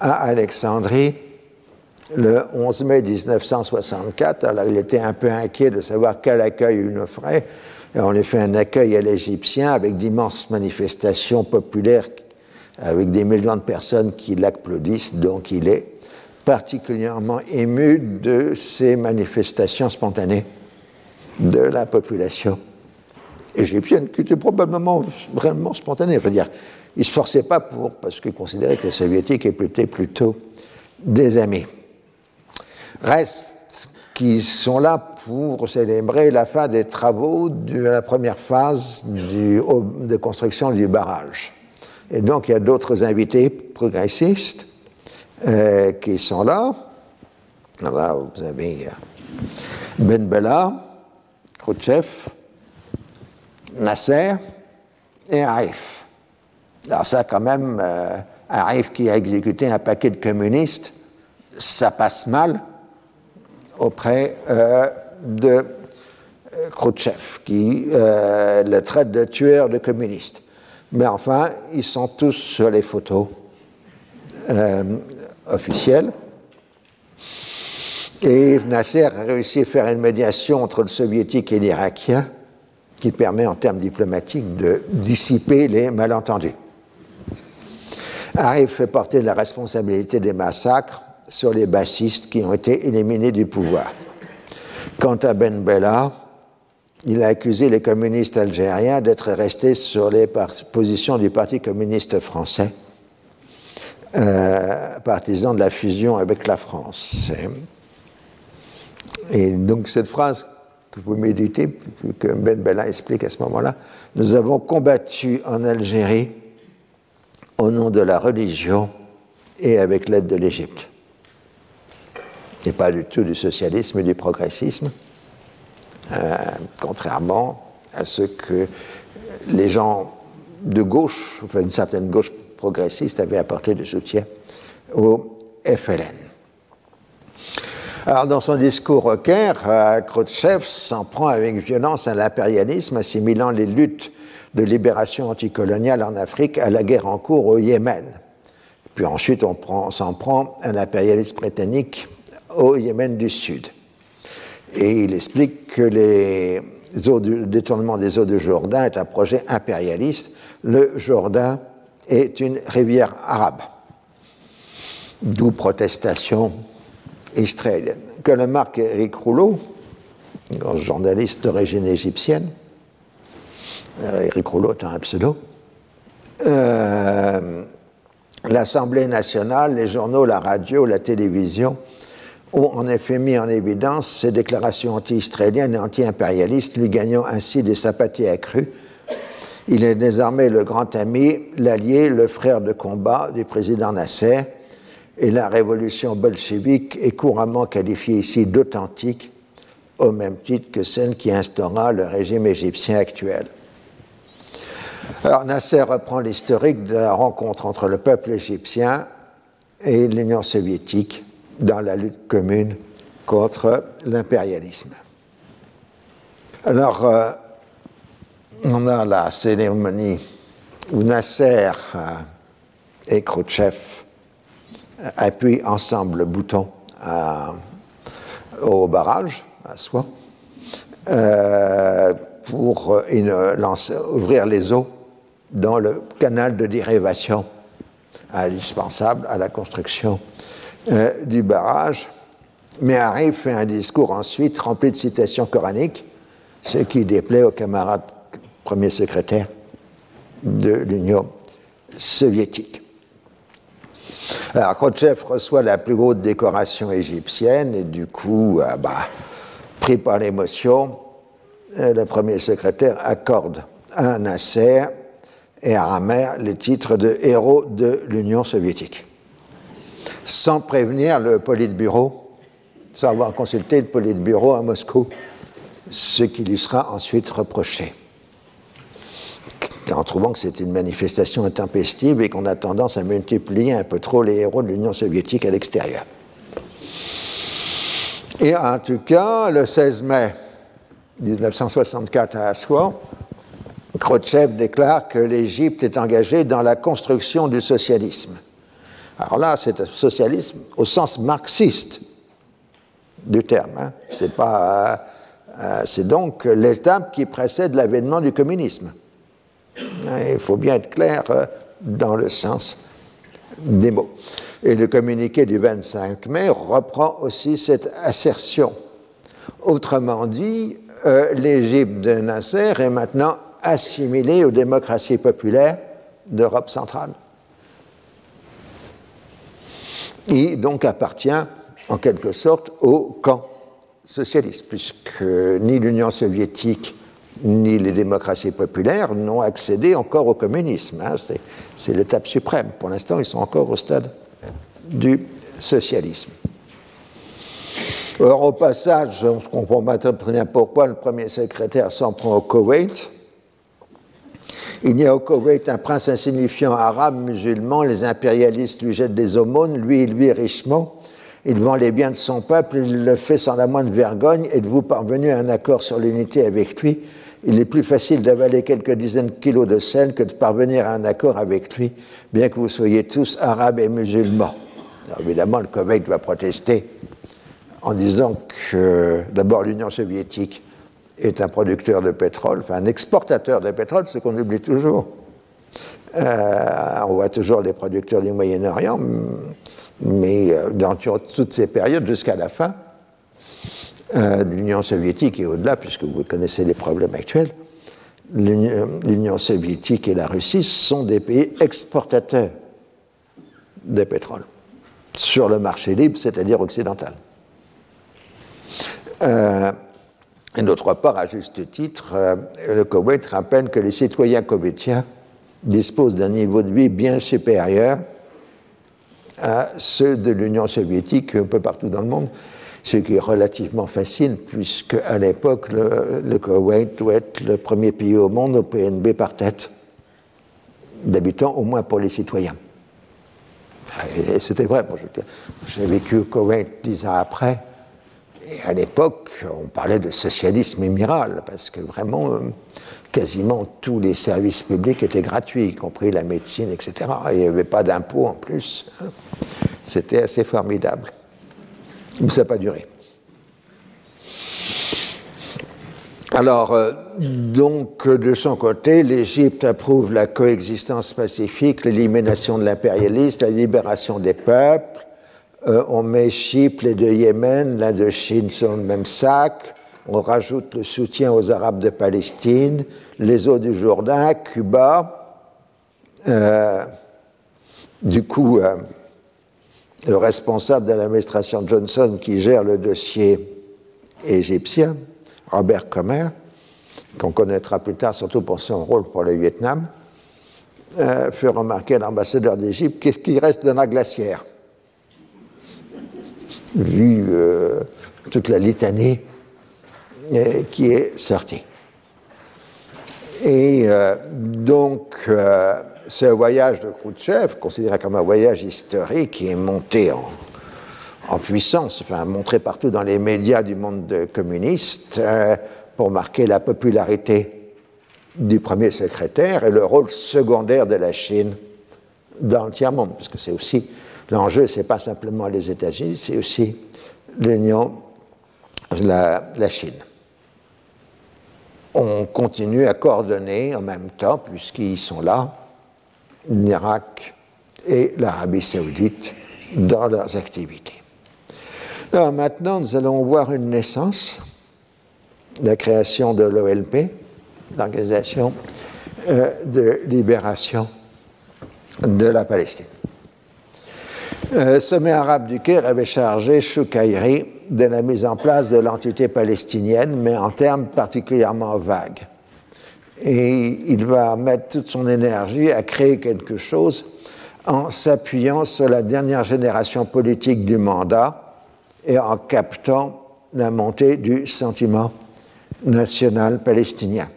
à Alexandrie le 11 mai 1964. Alors, il était un peu inquiet de savoir quel accueil il nous ferait on lui fait un accueil à l'Égyptien avec d'immenses manifestations populaires, avec des millions de personnes qui l'applaudissent. Donc il est particulièrement ému de ces manifestations spontanées de la population égyptienne, qui étaient probablement vraiment spontanées. Enfin, dire, il ne se forçait pas pour, parce qu'il considérait que les soviétiques étaient plutôt des amis. Reste qui sont là pour célébrer la fin des travaux de la première phase de construction du barrage. Et donc il y a d'autres invités progressistes euh, qui sont là. Là, vous avez euh, Ben Bella, Khrouchtchev, Nasser et Arif. Alors ça, quand même, euh, Arif qui a exécuté un paquet de communistes, ça passe mal auprès de euh, Khrouchtchev, qui euh, le traite de tueur de communistes. Mais enfin, ils sont tous sur les photos euh, officielles. Et Nasser a réussi à faire une médiation entre le soviétique et l'irakien qui permet en termes diplomatiques de dissiper les malentendus. Arif fait porter la responsabilité des massacres sur les bassistes qui ont été éliminés du pouvoir. Quant à Ben Bella, il a accusé les communistes algériens d'être restés sur les positions du Parti communiste français, euh, partisan de la fusion avec la France. Et donc cette phrase que vous méditez, que Ben Bella explique à ce moment-là, nous avons combattu en Algérie au nom de la religion et avec l'aide de l'Égypte n'est pas du tout du socialisme et du progressisme, euh, contrairement à ce que les gens de gauche, enfin une certaine gauche progressiste, avaient apporté de soutien au FLN. Alors, dans son discours au Caire, euh, Khrouchtchev s'en prend avec violence à l'impérialisme, assimilant les luttes de libération anticoloniale en Afrique à la guerre en cours au Yémen. Puis ensuite, on s'en prend à l'impérialisme britannique au Yémen du Sud. Et il explique que le détournement des eaux du Jourdain est un projet impérialiste. Le Jourdain est une rivière arabe. d'où protestation Que le marque Eric Rouleau, grand journaliste d'origine égyptienne, Eric Rouleau est un pseudo, euh, l'Assemblée nationale, les journaux, la radio, la télévision ont en effet mis en évidence ces déclarations anti-israéliennes et anti-impérialistes, lui gagnant ainsi des sympathies accrues. Il est désormais le grand ami, l'allié, le frère de combat du président Nasser, et la révolution bolchevique est couramment qualifiée ici d'authentique, au même titre que celle qui instaura le régime égyptien actuel. Alors Nasser reprend l'historique de la rencontre entre le peuple égyptien et l'Union soviétique dans la lutte commune contre l'impérialisme. Alors, euh, on a la cérémonie où Nasser euh, et Khrouchtchev appuient ensemble le bouton euh, au barrage, à soi, pour ouvrir les eaux dans le canal de dérivation indispensable à la construction euh, du barrage. Mais Harry fait un discours ensuite rempli de citations coraniques, ce qui déplaît au camarade premier secrétaire de l'Union soviétique. Alors, Khrouchtchev reçoit la plus haute décoration égyptienne et du coup, euh, bah, pris par l'émotion, euh, le premier secrétaire accorde à Nasser et à Ramer les titres de héros de l'Union soviétique, sans prévenir le Politburo, sans avoir consulté le Politburo à Moscou, ce qui lui sera ensuite reproché, en trouvant que c'était une manifestation intempestive et qu'on a tendance à multiplier un peu trop les héros de l'Union soviétique à l'extérieur. Et en tout cas, le 16 mai 1964 à Aswan, Khrouchtchev déclare que l'Égypte est engagée dans la construction du socialisme. Alors là, c'est un socialisme au sens marxiste du terme. Hein. Euh, euh, c'est donc l'étape qui précède l'avènement du communisme. Il faut bien être clair euh, dans le sens des mots. Et le communiqué du 25 mai reprend aussi cette assertion. Autrement dit, l'Égypte de Nasser est maintenant assimilé aux démocraties populaires d'Europe centrale. Et donc appartient en quelque sorte au camp socialiste, puisque ni l'Union soviétique ni les démocraties populaires n'ont accédé encore au communisme. Hein. C'est l'étape suprême. Pour l'instant, ils sont encore au stade du socialisme. Or, au passage, on se comprend très bien pourquoi le premier secrétaire s'en prend au Koweït. Il y a au Koweït un prince insignifiant arabe musulman, les impérialistes lui jettent des aumônes, lui il vit richement, il vend les biens de son peuple, il le fait sans la moindre vergogne, êtes-vous parvenu à un accord sur l'unité avec lui? Il est plus facile d'avaler quelques dizaines de kilos de sel que de parvenir à un accord avec lui, bien que vous soyez tous arabes et musulmans. évidemment, le Koweït va protester en disant que d'abord l'Union soviétique est un producteur de pétrole, enfin un exportateur de pétrole, ce qu'on oublie toujours. Euh, on voit toujours les producteurs du Moyen-Orient, mais euh, dans toutes ces périodes, jusqu'à la fin euh, de l'Union soviétique et au-delà, puisque vous connaissez les problèmes actuels, l'Union soviétique et la Russie sont des pays exportateurs de pétrole sur le marché libre, c'est-à-dire occidental. Et d'autre part, à juste titre, euh, le Koweït rappelle que les citoyens koweïtiens disposent d'un niveau de vie bien supérieur à ceux de l'Union soviétique un peu partout dans le monde, ce qui est relativement facile puisque à l'époque, le, Koweït doit être le premier pays au monde au PNB par tête d'habitants, au moins pour les citoyens. Et c'était vrai, j'ai vécu au Koweït dix ans après, et à l'époque, on parlait de socialisme émiral, parce que vraiment, euh, quasiment tous les services publics étaient gratuits, y compris la médecine, etc. il n'y avait pas d'impôts en plus. C'était assez formidable. Mais ça n'a pas duré. Alors, euh, donc, de son côté, l'Égypte approuve la coexistence pacifique, l'élimination de l'impérialisme, la libération des peuples, euh, on met Chypre et de Yémen, l'Indochine sur le même sac, on rajoute le soutien aux Arabes de Palestine, les eaux du Jourdain, Cuba. Euh, du coup, le responsable de l'administration Johnson qui gère le dossier égyptien, Robert Comer, qu'on connaîtra plus tard surtout pour son rôle pour le Vietnam, euh, fait remarquer à l'ambassadeur d'Égypte qu'est-ce qui reste de la glacière Vu euh, toute la litanie euh, qui est sortie. Et donc, ce voyage de Khrouchtchev, considéré comme un voyage historique, qui est monté en, puissance, enfin montré partout dans les médias du monde communiste, pour marquer la popularité du premier secrétaire et le rôle secondaire de la Chine dans le tiers-monde, parce que c'est aussi l'enjeu, c'est pas simplement les États-Unis, c'est aussi l'Union, la Chine. On continue à coordonner en même temps, puisqu'ils sont là, l'Irak et l'Arabie saoudite dans leurs activités. Alors maintenant, nous allons voir une naissance la création de l'OLP, l'Organisation euh, de libération de la Palestine. Le sommet arabe du Caire avait chargé Choukaïri de la mise en place de l'entité palestinienne, mais en termes particulièrement vagues. Et il va mettre toute son énergie à créer quelque chose en s'appuyant sur la dernière génération politique du mandat et en captant la montée du sentiment national palestinien.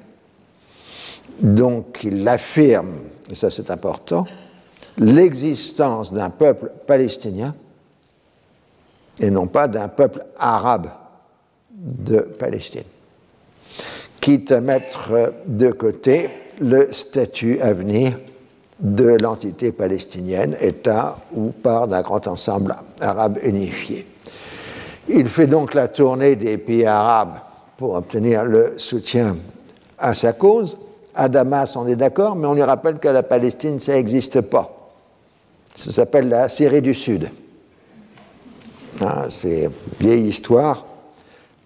Donc il affirme, et ça c'est important, l'existence d'un peuple palestinien et non pas d'un peuple arabe de Palestine, quitte à mettre de côté le statut à venir de l'entité palestinienne, État ou part d'un grand ensemble arabe unifié. Il fait donc la tournée des pays arabes pour obtenir le soutien à sa cause. À Damas, on est d'accord, mais on lui rappelle que la Palestine, ça n'existe pas. Ça s'appelle la Syrie du Sud. Ah, c'est vieille histoire.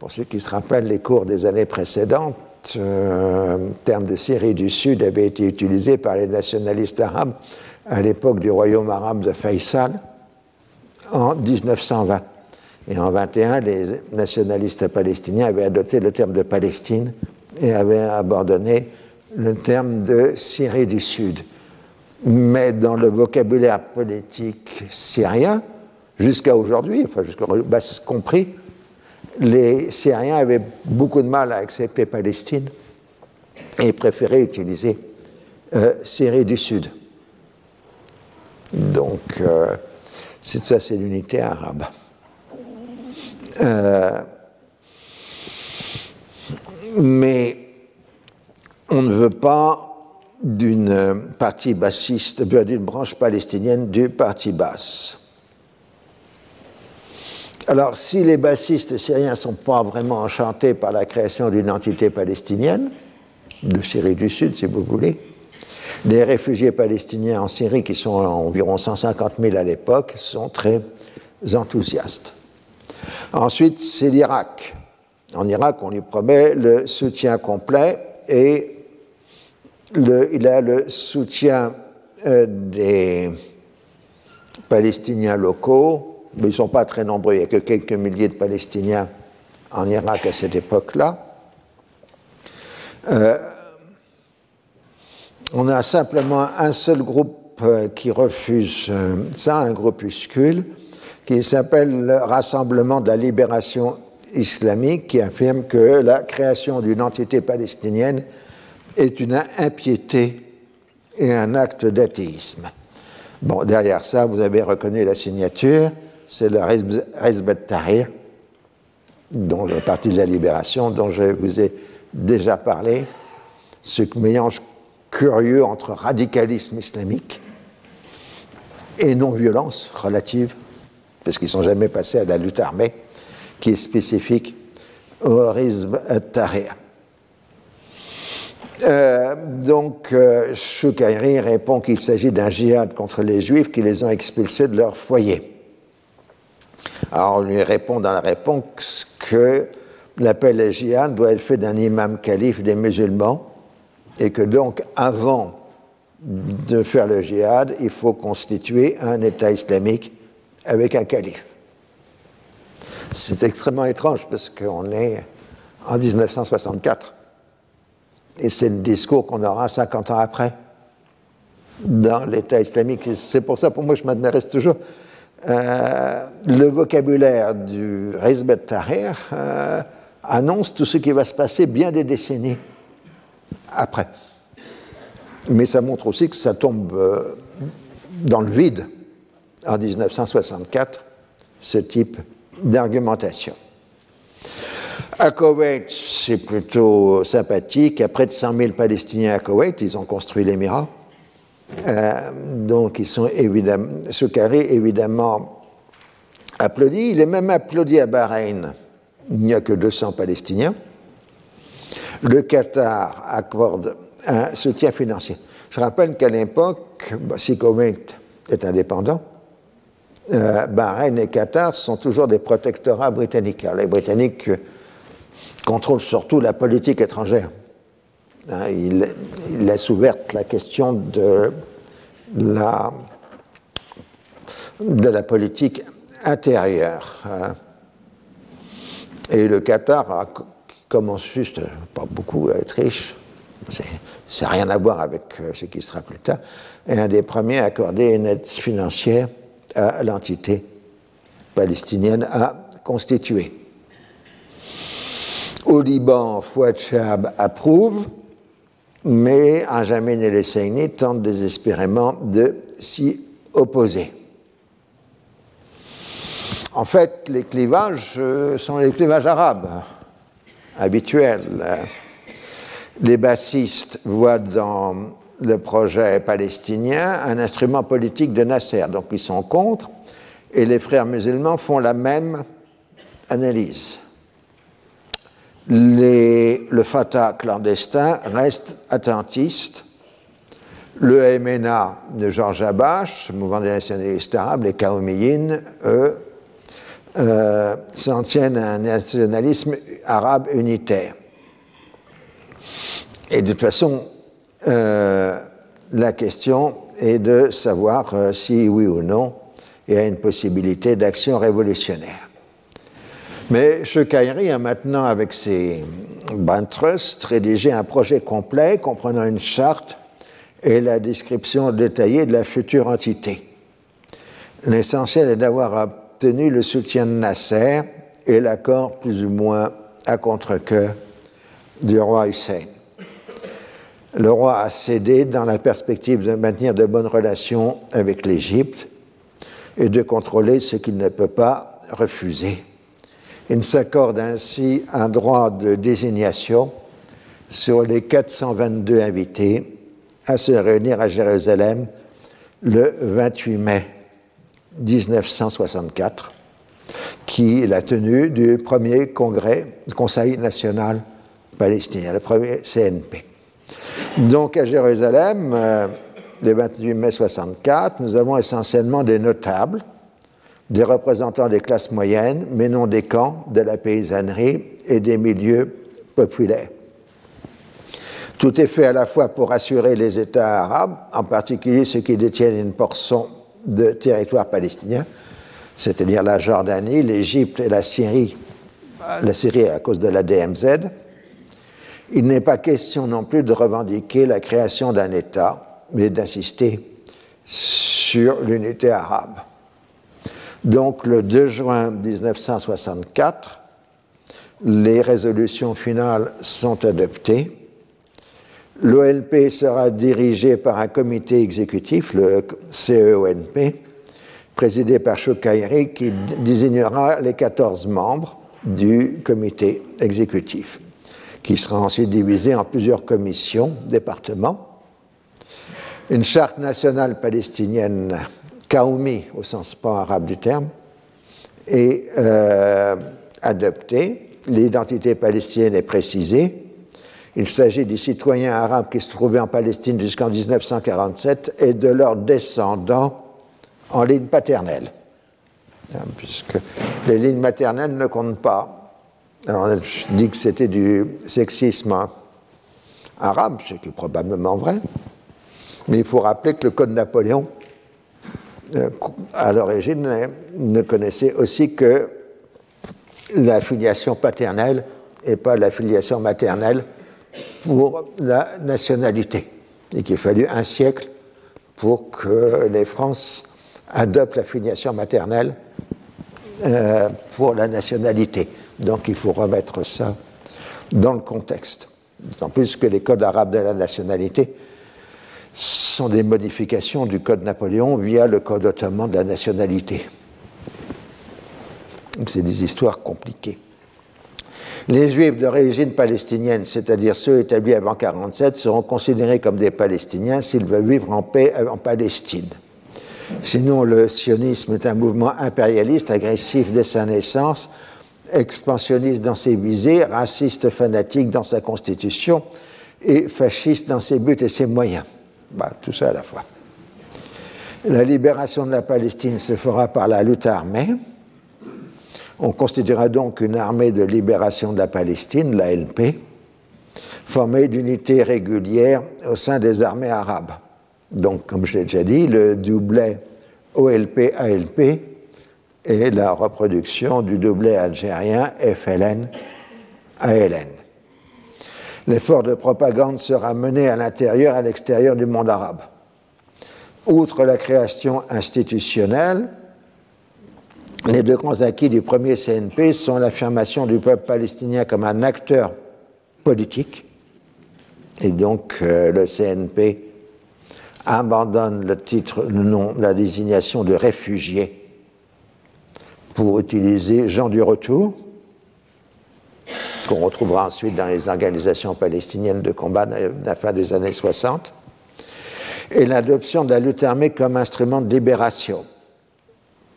Pour ceux qui se rappellent les cours des années précédentes, euh, le terme de Syrie du Sud avait été utilisé par les nationalistes arabes à l'époque du royaume arabe de Faisal en 1920. Et en 21, les nationalistes palestiniens avaient adopté le terme de Palestine et avaient abandonné le terme de Syrie du Sud. Mais dans le vocabulaire politique syrien, jusqu'à aujourd'hui, enfin jusqu'à basse compris, les Syriens avaient beaucoup de mal à accepter Palestine et préféraient utiliser euh, Syrie du Sud. Donc, euh, ça, c'est l'unité arabe. Euh, mais on ne veut pas d'une partie bassiste, d'une branche palestinienne du parti basse. Alors, si les bassistes syriens ne sont pas vraiment enchantés par la création d'une entité palestinienne, de Syrie du Sud, si vous voulez, les réfugiés palestiniens en Syrie, qui sont environ 150 000 à l'époque, sont très enthousiastes. Ensuite, c'est l'Irak. En Irak, on lui promet le soutien complet et il a le soutien euh, des Palestiniens locaux, mais ils ne sont pas très nombreux, il n'y a que quelques milliers de Palestiniens en Irak à cette époque-là. Euh, on a simplement un seul groupe euh, qui refuse ça, un groupuscule, qui s'appelle le Rassemblement de la libération islamique, qui affirme que la création d'une entité palestinienne est une impiété et un acte d'athéisme. Bon, derrière ça, vous avez reconnu la signature, c'est le Hezbollah Tahrir, dont le Parti de la Libération, dont je vous ai déjà parlé, ce mélange curieux entre radicalisme islamique et non-violence relative parce qu'ils ne sont jamais passés à la lutte armée, qui est spécifique au Rizb Tahrir. Euh, donc, euh, répond qu'il s'agit d'un djihad contre les juifs qui les ont expulsés de leur foyer. Alors on lui répond dans la réponse que l'appel à jihad doit être fait d'un imam calife des musulmans et que donc avant de faire le djihad, il faut constituer un État islamique avec un calife. C'est extrêmement étrange parce qu'on est en 1964 et c'est le discours qu'on aura 50 ans après dans l'État islamique. C'est pour ça, pour moi, je m'intéresse toujours. Euh, le vocabulaire du Hizb Tahrir euh, annonce tout ce qui va se passer bien des décennies après. Mais ça montre aussi que ça tombe euh, dans le vide en 1964, ce type d'argumentation. À Koweït, c'est plutôt sympathique. Il y a près de 100 000 Palestiniens à Koweït. Ils ont construit l'émirat. Euh, donc, ils sont évidemment, Soukari, évidemment, applaudi. Il est même applaudi à Bahreïn. Il n'y a que 200 Palestiniens. Le Qatar accorde un soutien financier. Je rappelle qu'à l'époque, bah, si Koweït est indépendant, euh, Bahreïn et Qatar sont toujours des protectorats britanniques. les Britanniques contrôlent surtout la politique étrangère. Hein, il, laisse ouverte la question de la, de la politique intérieure. Hein. Et le Qatar commence juste, pas beaucoup, à être riche. Ça n'a rien à voir avec euh, ce qui sera plus tard. Et un des premiers à accorder une aide financière à l'entité palestinienne à constituer. Au Liban, Fouad Chab approuve mais Benjamin et les Seigny tentent désespérément de s'y opposer. En fait, les clivages euh, sont les clivages arabes habituels. Les bassistes voient dans le projet palestinien un instrument politique de Nasser, donc ils sont contre, et les frères musulmans font la même analyse le Fatah clandestin reste attentiste. Le MNA de Georges Abache, mouvement des nationalistes arabes, les Kaoumiyin, eux, euh, s'en tiennent à un nationalisme arabe unitaire. Et de toute façon, euh, la question est de savoir euh, si oui ou non il y a une possibilité d'action révolutionnaire. Mais Chekairi a maintenant, avec ses Ban Trust, rédigé un projet complet comprenant une charte et la description détaillée de la future entité. L'essentiel est d'avoir obtenu le soutien de Nasser et l'accord plus ou moins à contre-cœur du roi Hussein. Le roi a cédé dans la perspective de maintenir de bonnes relations avec l'Égypte et de contrôler ce qu'il ne peut pas refuser il s'accorde ainsi un droit de désignation sur les 422 invités à se réunir à Jérusalem le 28 mai 1964, qui est la tenue du premier congrès, Conseil national palestinien, le premier CNP. Donc à Jérusalem, euh, le 28 mai 1964, nous avons essentiellement des notables des représentants des classes moyennes, mais non des camps, de la paysannerie et des milieux populaires. Tout est fait à la fois pour assurer les États arabes, en particulier ceux qui détiennent une portion de territoire palestinien, c'est-à-dire la Jordanie, l'Égypte et la Syrie, la Syrie à cause de la DMZ. Il n'est pas question non plus de revendiquer la création d'un État, mais d'insister sur l'unité arabe. Donc le 2 juin 1964, les résolutions finales sont adoptées. L'ONP sera dirigé par un comité exécutif, le CEONP, présidé par Choukairi, qui désignera les 14 membres du comité exécutif, qui sera ensuite divisé en plusieurs commissions, départements. Une charte nationale palestinienne Kaoumi au sens pas arabe du terme, est euh, adopté. L'identité palestinienne est précisée. Il s'agit des citoyens arabes qui se trouvaient en Palestine jusqu'en 1947 et de leurs descendants en ligne paternelle. hein, puisque les lignes maternelles ne comptent pas. Alors, on a dit que c'était du sexisme arabe, ce qui est probablement vrai, mais il faut rappeler que le Code Napoléon, à l'origine, ne connaissait aussi que la filiation paternelle et pas la filiation maternelle pour la nationalité. Et qu'il a fallu un siècle pour que les France adoptent la filiation maternelle euh, pour la nationalité. Donc il faut remettre ça dans le contexte. En plus que les codes arabes de la nationalité sont des modifications du code Napoléon via le code ottoman de la nationalité. C'est des histoires compliquées. Les juifs d'origine palestinienne, c'est-à-dire ceux établis avant 1947, seront considérés comme des Palestiniens s'ils veulent vivre en paix en Palestine. Sinon, le sionisme est un mouvement impérialiste, agressif dès sa naissance, expansionniste dans ses visées, raciste fanatique dans sa constitution et fasciste dans ses buts et ses moyens. Bah, tout ça à la fois. La libération de la Palestine se fera par la lutte armée. On constituera donc une armée de libération de la Palestine, l'ALP, formée d'unités régulières au sein des armées arabes. Donc, comme je l'ai déjà dit, le doublet OLP-ALP est la reproduction du doublet algérien FLN-ALN. L'effort de propagande sera mené à l'intérieur et à l'extérieur du monde arabe. Outre la création institutionnelle, les deux grands acquis du premier CNP sont l'affirmation du peuple palestinien comme un acteur politique, et donc euh, le CNP abandonne le titre, le nom, la désignation de réfugié pour utiliser Jean du Retour, qu'on retrouvera ensuite dans les organisations palestiniennes de combat à la fin des années 60, et l'adoption de la lutte armée comme instrument de libération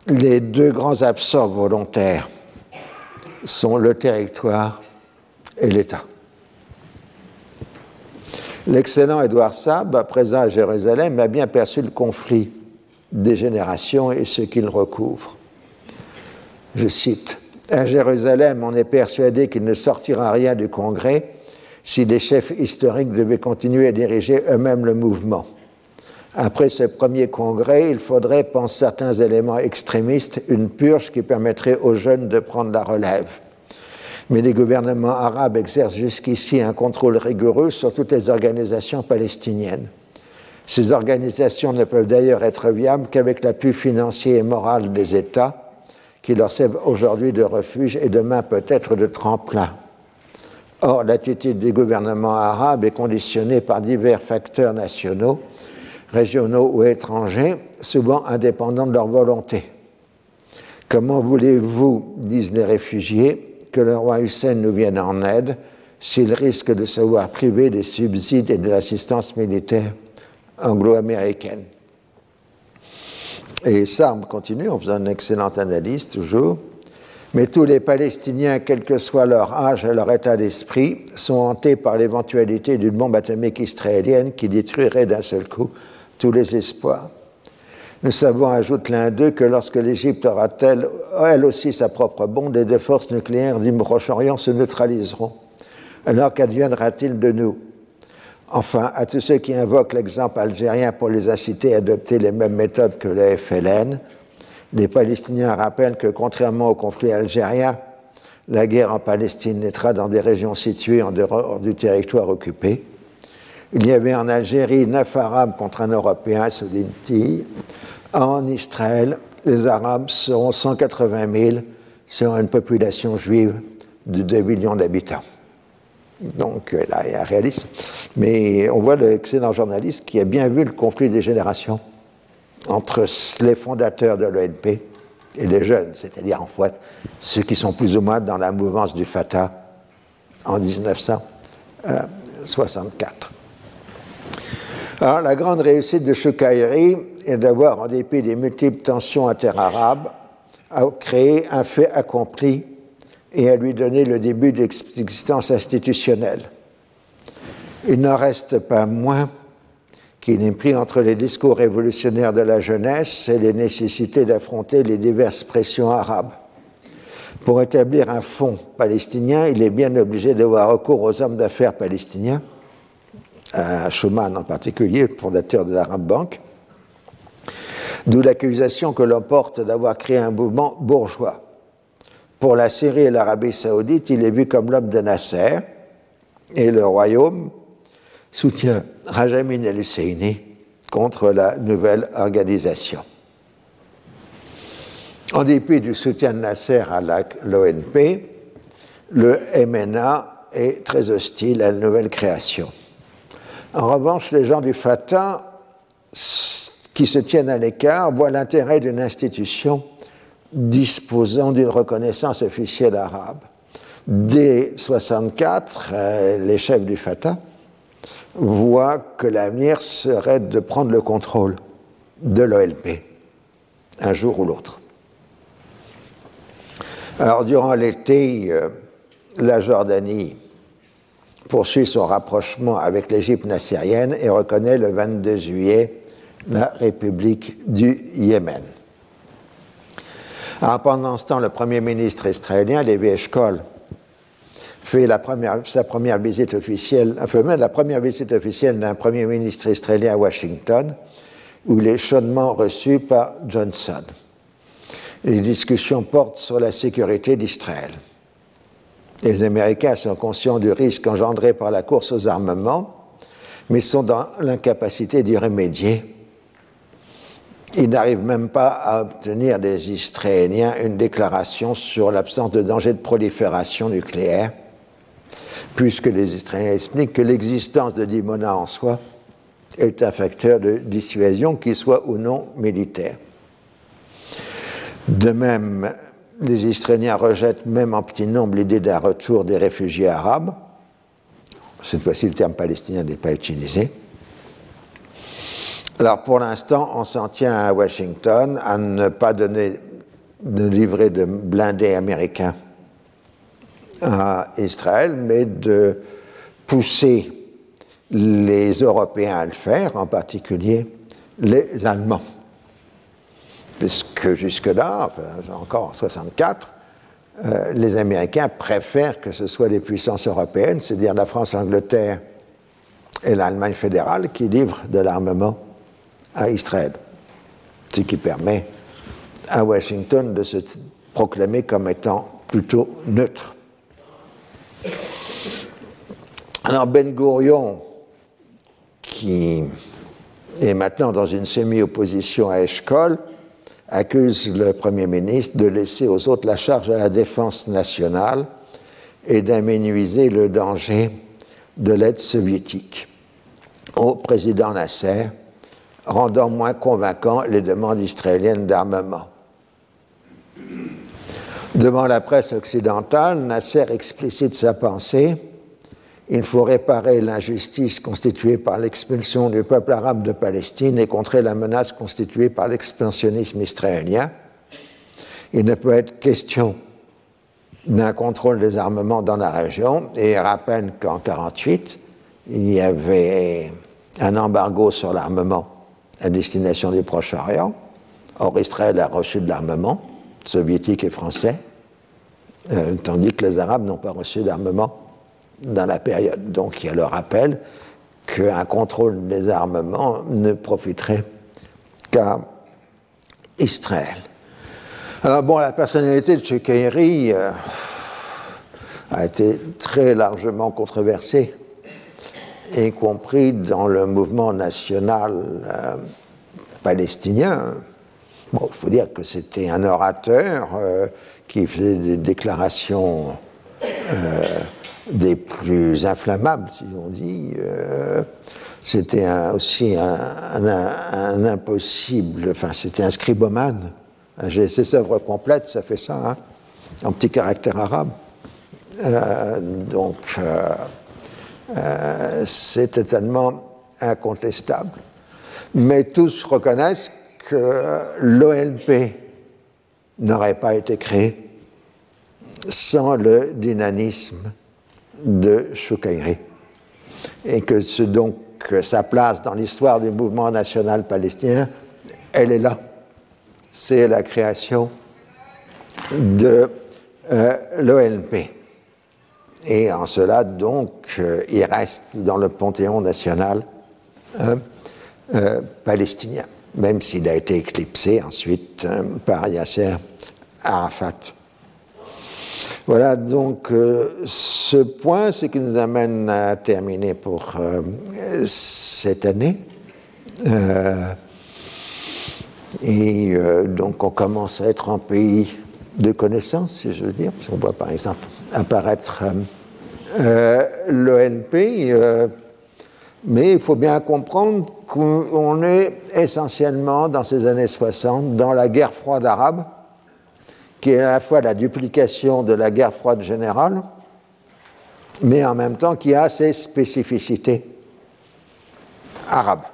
les deux grands absorts volontaires sont le territoire et l'État. L'excellent Édouard Sab, présent à Jérusalem, a bien perçu le conflit des générations et ce qu'il recouvre. Je cite À Jérusalem, on est persuadé qu'il ne sortira rien du Congrès si les chefs historiques devaient continuer à diriger eux-mêmes le mouvement. Après ce premier congrès, il faudrait, pensent certains éléments extrémistes, une purge qui permettrait aux jeunes de prendre la relève. Mais les gouvernements arabes exercent jusqu'ici un contrôle rigoureux sur toutes les organisations palestiniennes. Ces organisations ne peuvent d'ailleurs être viables qu'avec l'appui financier et moral des États, qui leur servent aujourd'hui de refuge et demain peut-être de tremplin. Or, l'attitude des gouvernements arabes est conditionnée par divers facteurs nationaux régionaux ou étrangers, souvent indépendants de leur volonté. Comment voulez-vous, disent les réfugiés, que le roi Hussein nous vienne en aide s'il risque de se voir privé des subsides et de l'assistance militaire anglo-américaine? Et Sarm continue en faisant une excellente analyse toujours. Mais tous les Palestiniens, quel que soit leur âge et leur état d'esprit, sont hantés par l'éventualité d'une bombe atomique israélienne qui détruirait d'un seul coup tous les espoirs. Nous savons, ajoute l'un d'eux, que lorsque l'Égypte aura elle, elle aussi sa propre bombe, les deux forces nucléaires du Proche-Orient se neutraliseront. Alors qu'adviendra-t-il de nous? Enfin, à tous ceux qui invoquent l'exemple algérien pour les inciter à adopter les mêmes méthodes que le FLN, les Palestiniens rappellent que, contrairement au conflit algérien, la guerre en Palestine naîtra dans des régions situées en dehors du territoire occupé il y avait en Algérie neuf Arabes contre un Européen, souligne-t-il. En Israël, les Arabes seront 180 000 sur une population juive de 2 millions d'habitants. Donc là, il y a un réalisme. Mais on voit l'excellent journaliste qui a bien vu le conflit des générations entre les fondateurs de l'ONP et les jeunes, c'est-à-dire en fait ceux qui sont plus ou moins dans la mouvance du Fatah en 1964. Alors, la grande réussite de Choukaïri est d'avoir, en dépit des multiples tensions interarabes, créé un fait accompli et à lui donner le début de l'existence institutionnelle. Il n'en reste pas moins qui n'est pris entre les discours révolutionnaires de la jeunesse et les nécessités d'affronter les diverses pressions arabes. Pour établir un fonds palestinien, il est bien obligé d'avoir recours aux hommes d'affaires palestiniens, à Schuman en particulier, le fondateur de l'Arab Bank, d'où l'accusation que l'on porte d'avoir créé un mouvement bourgeois. Pour la Syrie et l'Arabie saoudite, il est vu comme l'homme de Nasser, et le royaume soutient Rajamin el-Husseini contre la nouvelle organisation. En dépit du soutien de Nasser à l'ONP, le MNA est très hostile à la nouvelle création. En revanche, les gens du Fatah qui se tiennent à l'écart voient l'intérêt d'une institution disposant d'une reconnaissance officielle arabe. Dès 1964, euh, les chefs du Fatah voient que l'avenir serait de prendre le contrôle de l'OLP, un jour ou l'autre. Alors, durant l'été, euh, la Jordanie poursuit son rapprochement avec l'Égypte nassérienne et reconnaît le 22 juillet la République du Yémen. Alors, pendant ce temps, le Premier ministre israélien, Lévi Eshkol, fait la première, sa première visite officielle, même la première visite officielle d'un Premier ministre israélien à Washington, où il est chaudement reçu par Johnson. Les discussions portent sur la sécurité d'Israël. Les Américains sont conscients du risque engendré par la course aux armements, mais sont dans l'incapacité d'y remédier. Ils n'arrivent même pas à obtenir des Israéliens une déclaration sur l'absence de danger de prolifération nucléaire puisque les Israéliens expliquent que l'existence de Dimona en soi est un facteur de dissuasion, qu'il soit ou non militaire. De même, les Israéliens rejettent même en petit nombre l'idée d'un retour des réfugiés arabes. Cette fois-ci, le terme palestinien n'est pas utilisé. Alors, pour l'instant, on s'en tient à Washington à ne pas donner de livrer de blindés américains à Israël, mais de pousser les Européens à le faire, en particulier les Allemands. Puisque jusque-là, encore en 1964, euh, les Américains préfèrent que ce soit les puissances européennes, c'est-à-dire la France, l'Angleterre et l'Allemagne fédérale, qui livrent de l'armement à Israël. Ce qui permet à Washington de se proclamer comme étant plutôt neutre. Alors Ben Gurion, qui est maintenant dans une semi-opposition à Eshkol, accuse le Premier ministre de laisser aux autres la charge de la défense nationale et d'aménuiser le danger de l'aide soviétique au président Nasser, rendant moins convaincant les demandes israéliennes d'armement. Devant la presse occidentale, Nasser explicite sa pensée. Il faut réparer l'injustice constituée par l'expulsion du peuple arabe de Palestine et contrer la menace constituée par l'expansionnisme israélien. Il ne peut être question d'un contrôle des armements dans la région et il rappelle qu'en 1948, il y avait un embargo sur l'armement à destination du Proche-Orient. Or, Israël a reçu de l'armement soviétique et français, euh, tandis que les Arabes n'ont pas reçu d'armement dans la période. Donc il y a le rappel qu'un contrôle des armements ne profiterait qu'à Israël. Alors bon, la personnalité de Chekairi euh, a été très largement controversée, y compris dans le mouvement national euh, palestinien. Il faut dire que c'était un orateur euh, qui faisait des déclarations euh, des plus inflammables, si on dit. Euh, c'était aussi un, impossible, enfin c'était un scribomane. J'ai ses œuvres complètes, ça fait ça, hein, en petit caractère arabe. donc c'est totalement incontestable. Mais tous reconnaissent que l'ONP n'aurait pas été créé sans le dynamisme de Choukairi. Et que donc sa place dans l'histoire du mouvement national palestinien, elle est là. C'est la création de euh, l'ONP. Et en cela, donc, euh, il reste dans le panthéon national palestinien, même s'il a été éclipsé ensuite par Yasser Arafat. Voilà donc euh, ce point, ce qui nous amène à terminer pour euh, cette année. Euh, et donc on commence à être un pays de connaissance, si je veux dire. On voit par exemple apparaître l'ONP, mais il faut bien comprendre qu'on est essentiellement dans ces années 60 dans la guerre froide arabe qui est à la fois la duplication de la guerre froide générale, mais en même temps qui a ses spécificités arabes.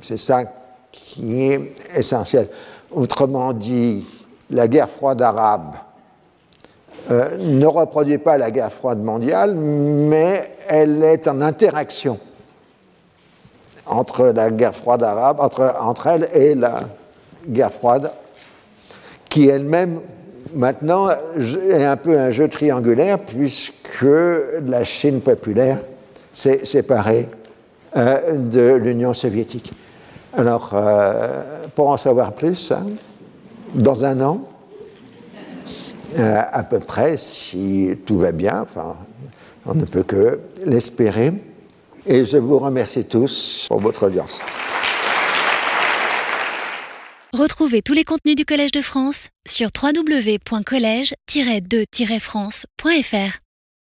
C'est ça qui est essentiel. Autrement dit, la guerre froide arabe euh, ne reproduit pas la guerre froide mondiale, mais elle est en interaction entre la guerre froide arabe, entre, elle et la guerre froide, qui elle-même maintenant est un peu un jeu triangulaire puisque la Chine populaire s'est séparée euh, de l'Union soviétique. Alors, euh, pour en savoir plus, hein, dans un an, euh, à peu près, si tout va bien, enfin, on ne peut que l'espérer, et je vous remercie tous pour votre audience. Retrouvez tous les contenus du Collège de France sur www.colège-2-france.fr.